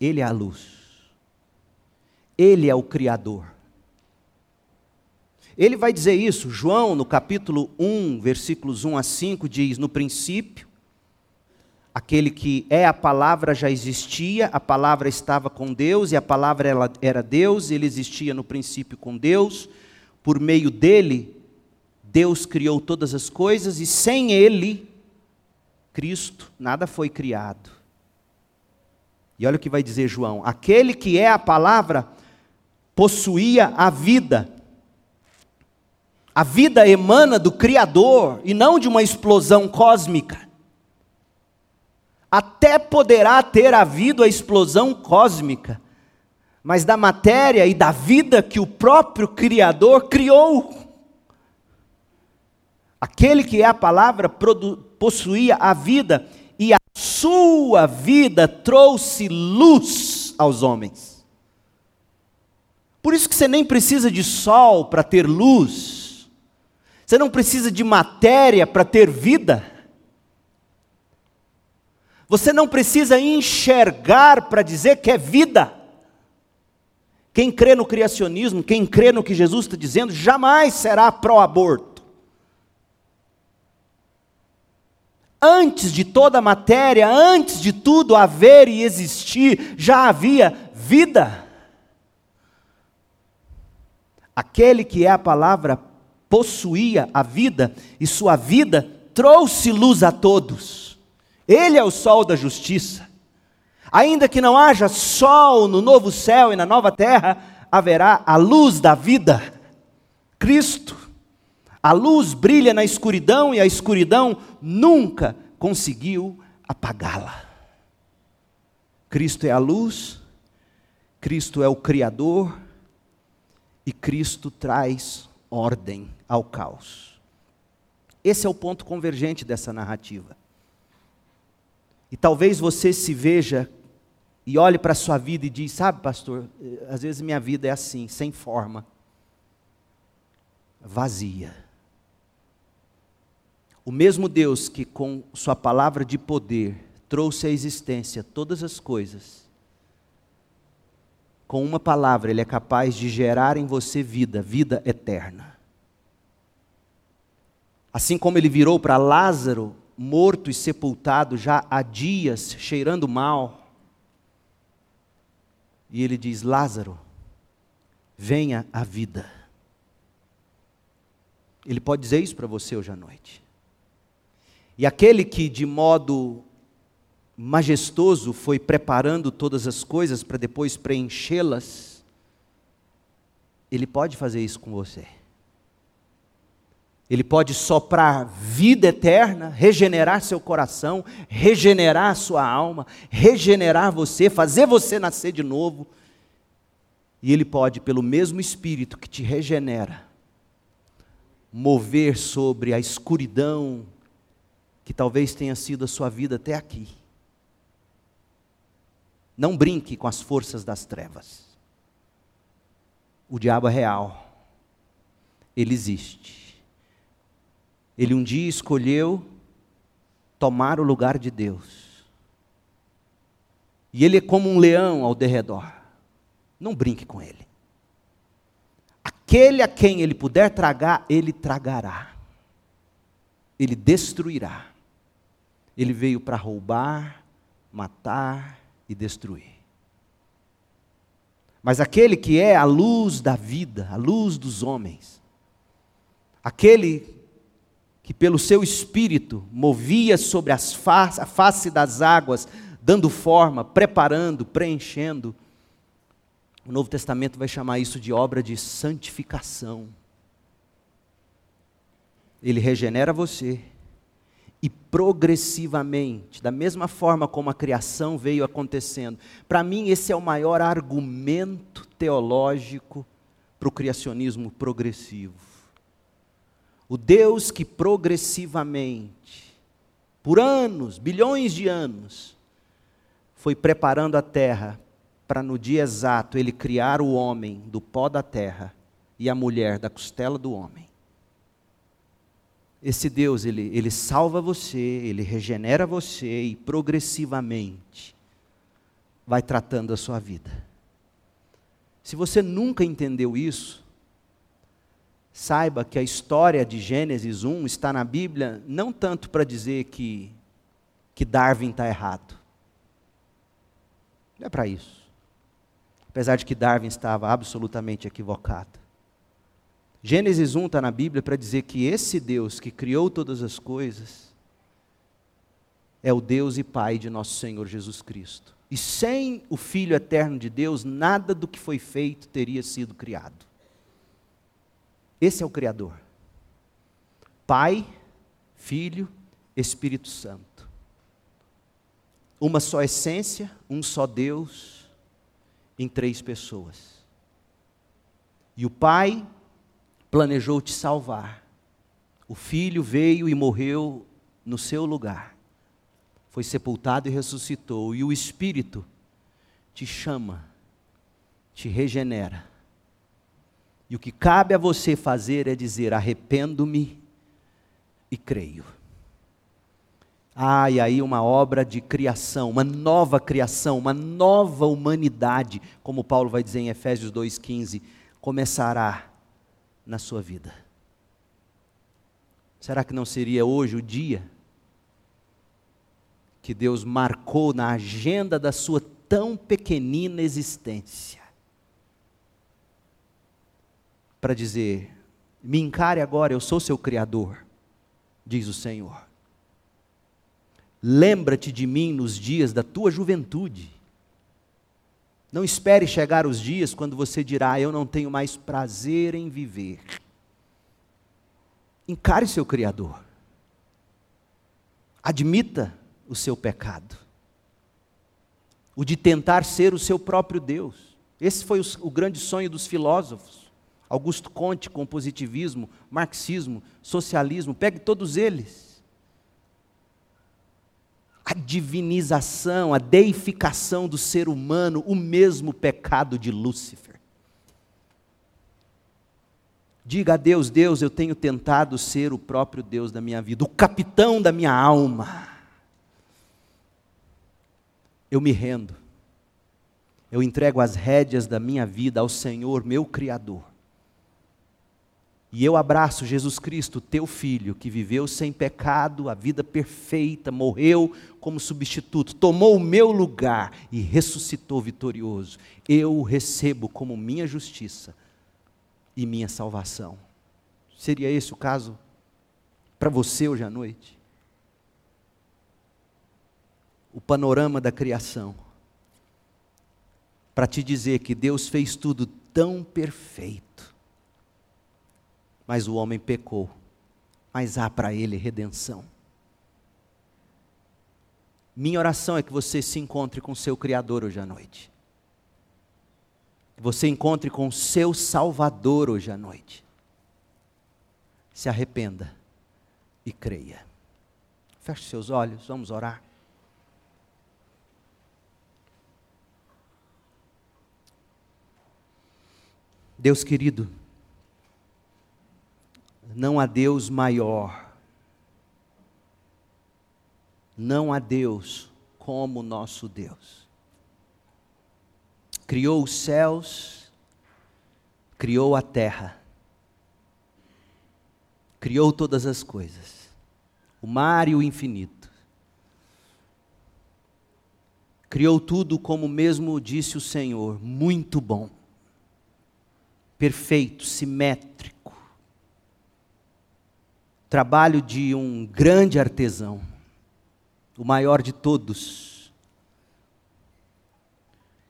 Ele é a luz. Ele é o Criador. Ele vai dizer isso, João, no capítulo 1, versículos 1 a 5, diz: No princípio, aquele que é a palavra já existia, a palavra estava com Deus, e a palavra era Deus, ele existia no princípio com Deus, por meio dele, Deus criou todas as coisas, e sem ele, Cristo, nada foi criado. E olha o que vai dizer João: aquele que é a palavra possuía a vida a vida emana do Criador e não de uma explosão cósmica. Até poderá ter havido a explosão cósmica, mas da matéria e da vida que o próprio Criador criou. Aquele que é a palavra possuía a vida sua vida trouxe luz aos homens. Por isso que você nem precisa de sol para ter luz. Você não precisa de matéria para ter vida. Você não precisa enxergar para dizer que é vida. Quem crê no criacionismo, quem crê no que Jesus está dizendo, jamais será pró-aborto. Antes de toda a matéria, antes de tudo haver e existir, já havia vida. Aquele que é a palavra possuía a vida e sua vida trouxe luz a todos. Ele é o sol da justiça. Ainda que não haja sol no novo céu e na nova terra, haverá a luz da vida, Cristo. A luz brilha na escuridão e a escuridão nunca conseguiu apagá-la. Cristo é a luz, Cristo é o Criador e Cristo traz ordem ao caos. Esse é o ponto convergente dessa narrativa. E talvez você se veja e olhe para a sua vida e diz: Sabe, pastor, eh, às vezes minha vida é assim, sem forma, vazia. O mesmo Deus que, com Sua palavra de poder, trouxe à existência todas as coisas, com uma palavra, Ele é capaz de gerar em você vida, vida eterna. Assim como ele virou para Lázaro, morto e sepultado já há dias, cheirando mal. E ele diz: Lázaro, venha à vida. Ele pode dizer isso para você hoje à noite. E aquele que de modo majestoso foi preparando todas as coisas para depois preenchê-las, ele pode fazer isso com você. Ele pode soprar vida eterna, regenerar seu coração, regenerar sua alma, regenerar você, fazer você nascer de novo. E Ele pode, pelo mesmo Espírito que te regenera, mover sobre a escuridão que talvez tenha sido a sua vida até aqui. Não brinque com as forças das trevas. O diabo é real, ele existe ele um dia escolheu tomar o lugar de Deus. E ele é como um leão ao derredor. Não brinque com ele. Aquele a quem ele puder tragar, ele tragará. Ele destruirá. Ele veio para roubar, matar e destruir. Mas aquele que é a luz da vida, a luz dos homens, aquele que pelo seu espírito movia sobre as face, a face das águas, dando forma, preparando, preenchendo. O Novo Testamento vai chamar isso de obra de santificação. Ele regenera você e progressivamente, da mesma forma como a criação veio acontecendo. Para mim, esse é o maior argumento teológico para o criacionismo progressivo. O Deus que progressivamente, por anos, bilhões de anos, foi preparando a terra para no dia exato ele criar o homem do pó da terra e a mulher da costela do homem. Esse Deus, ele, ele salva você, ele regenera você e progressivamente vai tratando a sua vida. Se você nunca entendeu isso, saiba que a história de Gênesis 1 está na Bíblia não tanto para dizer que, que Darwin está errado. Não é para isso. Apesar de que Darwin estava absolutamente equivocado. Gênesis 1 está na Bíblia para dizer que esse Deus que criou todas as coisas é o Deus e Pai de nosso Senhor Jesus Cristo. E sem o Filho eterno de Deus, nada do que foi feito teria sido criado. Esse é o Criador. Pai, Filho, Espírito Santo. Uma só essência, um só Deus, em três pessoas. E o Pai planejou te salvar. O filho veio e morreu no seu lugar. Foi sepultado e ressuscitou. E o Espírito te chama, te regenera. E o que cabe a você fazer é dizer: arrependo-me e creio. Ah, e aí uma obra de criação, uma nova criação, uma nova humanidade, como Paulo vai dizer em Efésios 2,15, começará na sua vida? Será que não seria hoje o dia que Deus marcou na agenda da sua tão pequenina existência? Para dizer: me encare agora, eu sou seu Criador, diz o Senhor. Lembra-te de mim nos dias da tua juventude. Não espere chegar os dias quando você dirá: Eu não tenho mais prazer em viver. Encare seu Criador. Admita o seu pecado. O de tentar ser o seu próprio Deus. Esse foi o, grande sonho dos filósofos. Augusto Conte com positivismo, marxismo, socialismo, pegue todos eles a divinização, a deificação do ser humano, o mesmo pecado de Lúcifer. Diga a Deus: Deus, eu tenho tentado ser o próprio Deus da minha vida, o capitão da minha alma. Eu me rendo, eu entrego as rédeas da minha vida ao Senhor, meu Criador. E eu abraço Jesus Cristo, teu filho, que viveu sem pecado, a vida perfeita, morreu como substituto, tomou o meu lugar e ressuscitou vitorioso. Eu o recebo como minha justiça e minha salvação. Seria esse o caso para você hoje à noite? O panorama da criação, para te dizer que Deus fez tudo tão perfeito mas o homem pecou. Mas há para ele redenção. Minha oração é que você se encontre com seu Criador hoje à noite. Que você encontre com seu Salvador hoje à noite. Se arrependa e creia. Feche seus olhos, vamos orar. Deus querido, não há Deus maior. Não há Deus como nosso Deus. Criou os céus, criou a terra, criou todas as coisas, o mar e o infinito. Criou tudo como mesmo disse o Senhor, muito bom, perfeito, simétrico trabalho de um grande artesão, o maior de todos.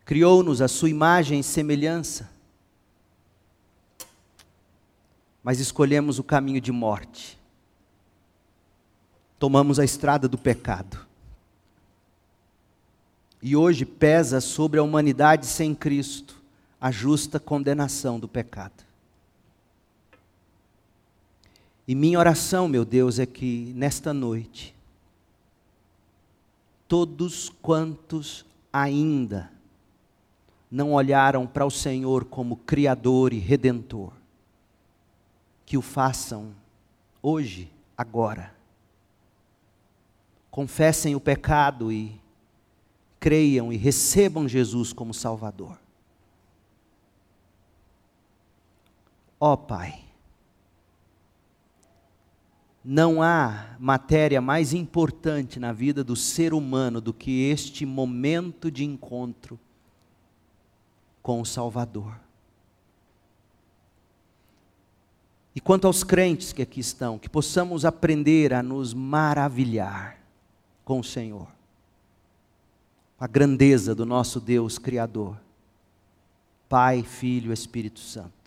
Criou-nos a sua imagem e semelhança, mas escolhemos o caminho de morte. Tomamos a estrada do pecado. E hoje pesa sobre a humanidade sem Cristo a justa condenação do pecado. E minha oração, meu Deus, é que nesta noite, todos quantos ainda não olharam para o Senhor como Criador e Redentor, que o façam hoje, agora. Confessem o pecado e creiam e recebam Jesus como Salvador. Ó oh, Pai, não há matéria mais importante na vida do ser humano do que este momento de encontro com o Salvador. E quanto aos crentes que aqui estão, que possamos aprender a nos maravilhar com o Senhor, a grandeza do nosso Deus Criador, Pai, Filho, Espírito Santo.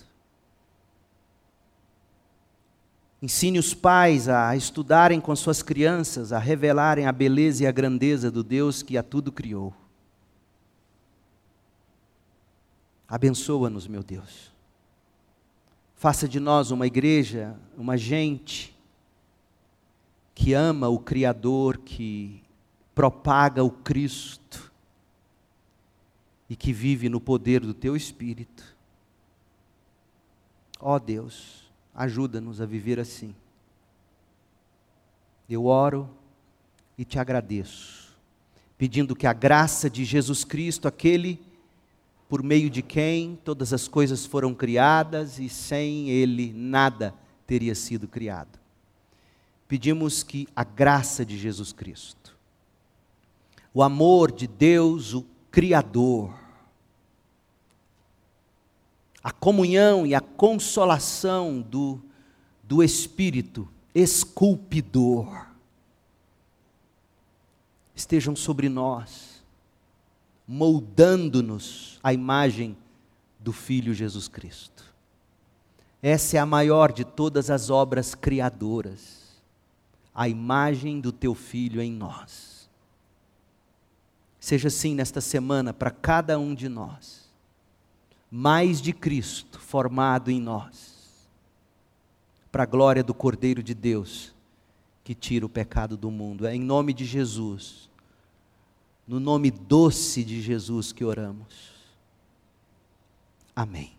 Ensine os pais a estudarem com suas crianças, a revelarem a beleza e a grandeza do Deus que a tudo criou. Abençoa-nos, meu Deus. Faça de nós uma igreja, uma gente que ama o Criador, que propaga o Cristo e que vive no poder do Teu Espírito. Ó oh Deus, ajuda-nos a viver assim. Eu oro e te agradeço, pedindo que a graça de Jesus Cristo, aquele por meio de quem todas as coisas foram criadas e sem Ele nada teria sido criado. Pedimos que a graça de Jesus Cristo, o amor de Deus, o Criador, a comunhão e a consolação do, do Espírito esculpidor estejam sobre nós moldando-nos à imagem do Filho Jesus Cristo. Essa é a maior de todas as obras criadoras, a imagem do teu Filho em nós. Seja assim nesta semana para cada um de nós, mais de Cristo formado em nós, para a glória do Cordeiro de Deus que tira o pecado do mundo. É em nome de Jesus no nome doce de Jesus que oramos. Amém.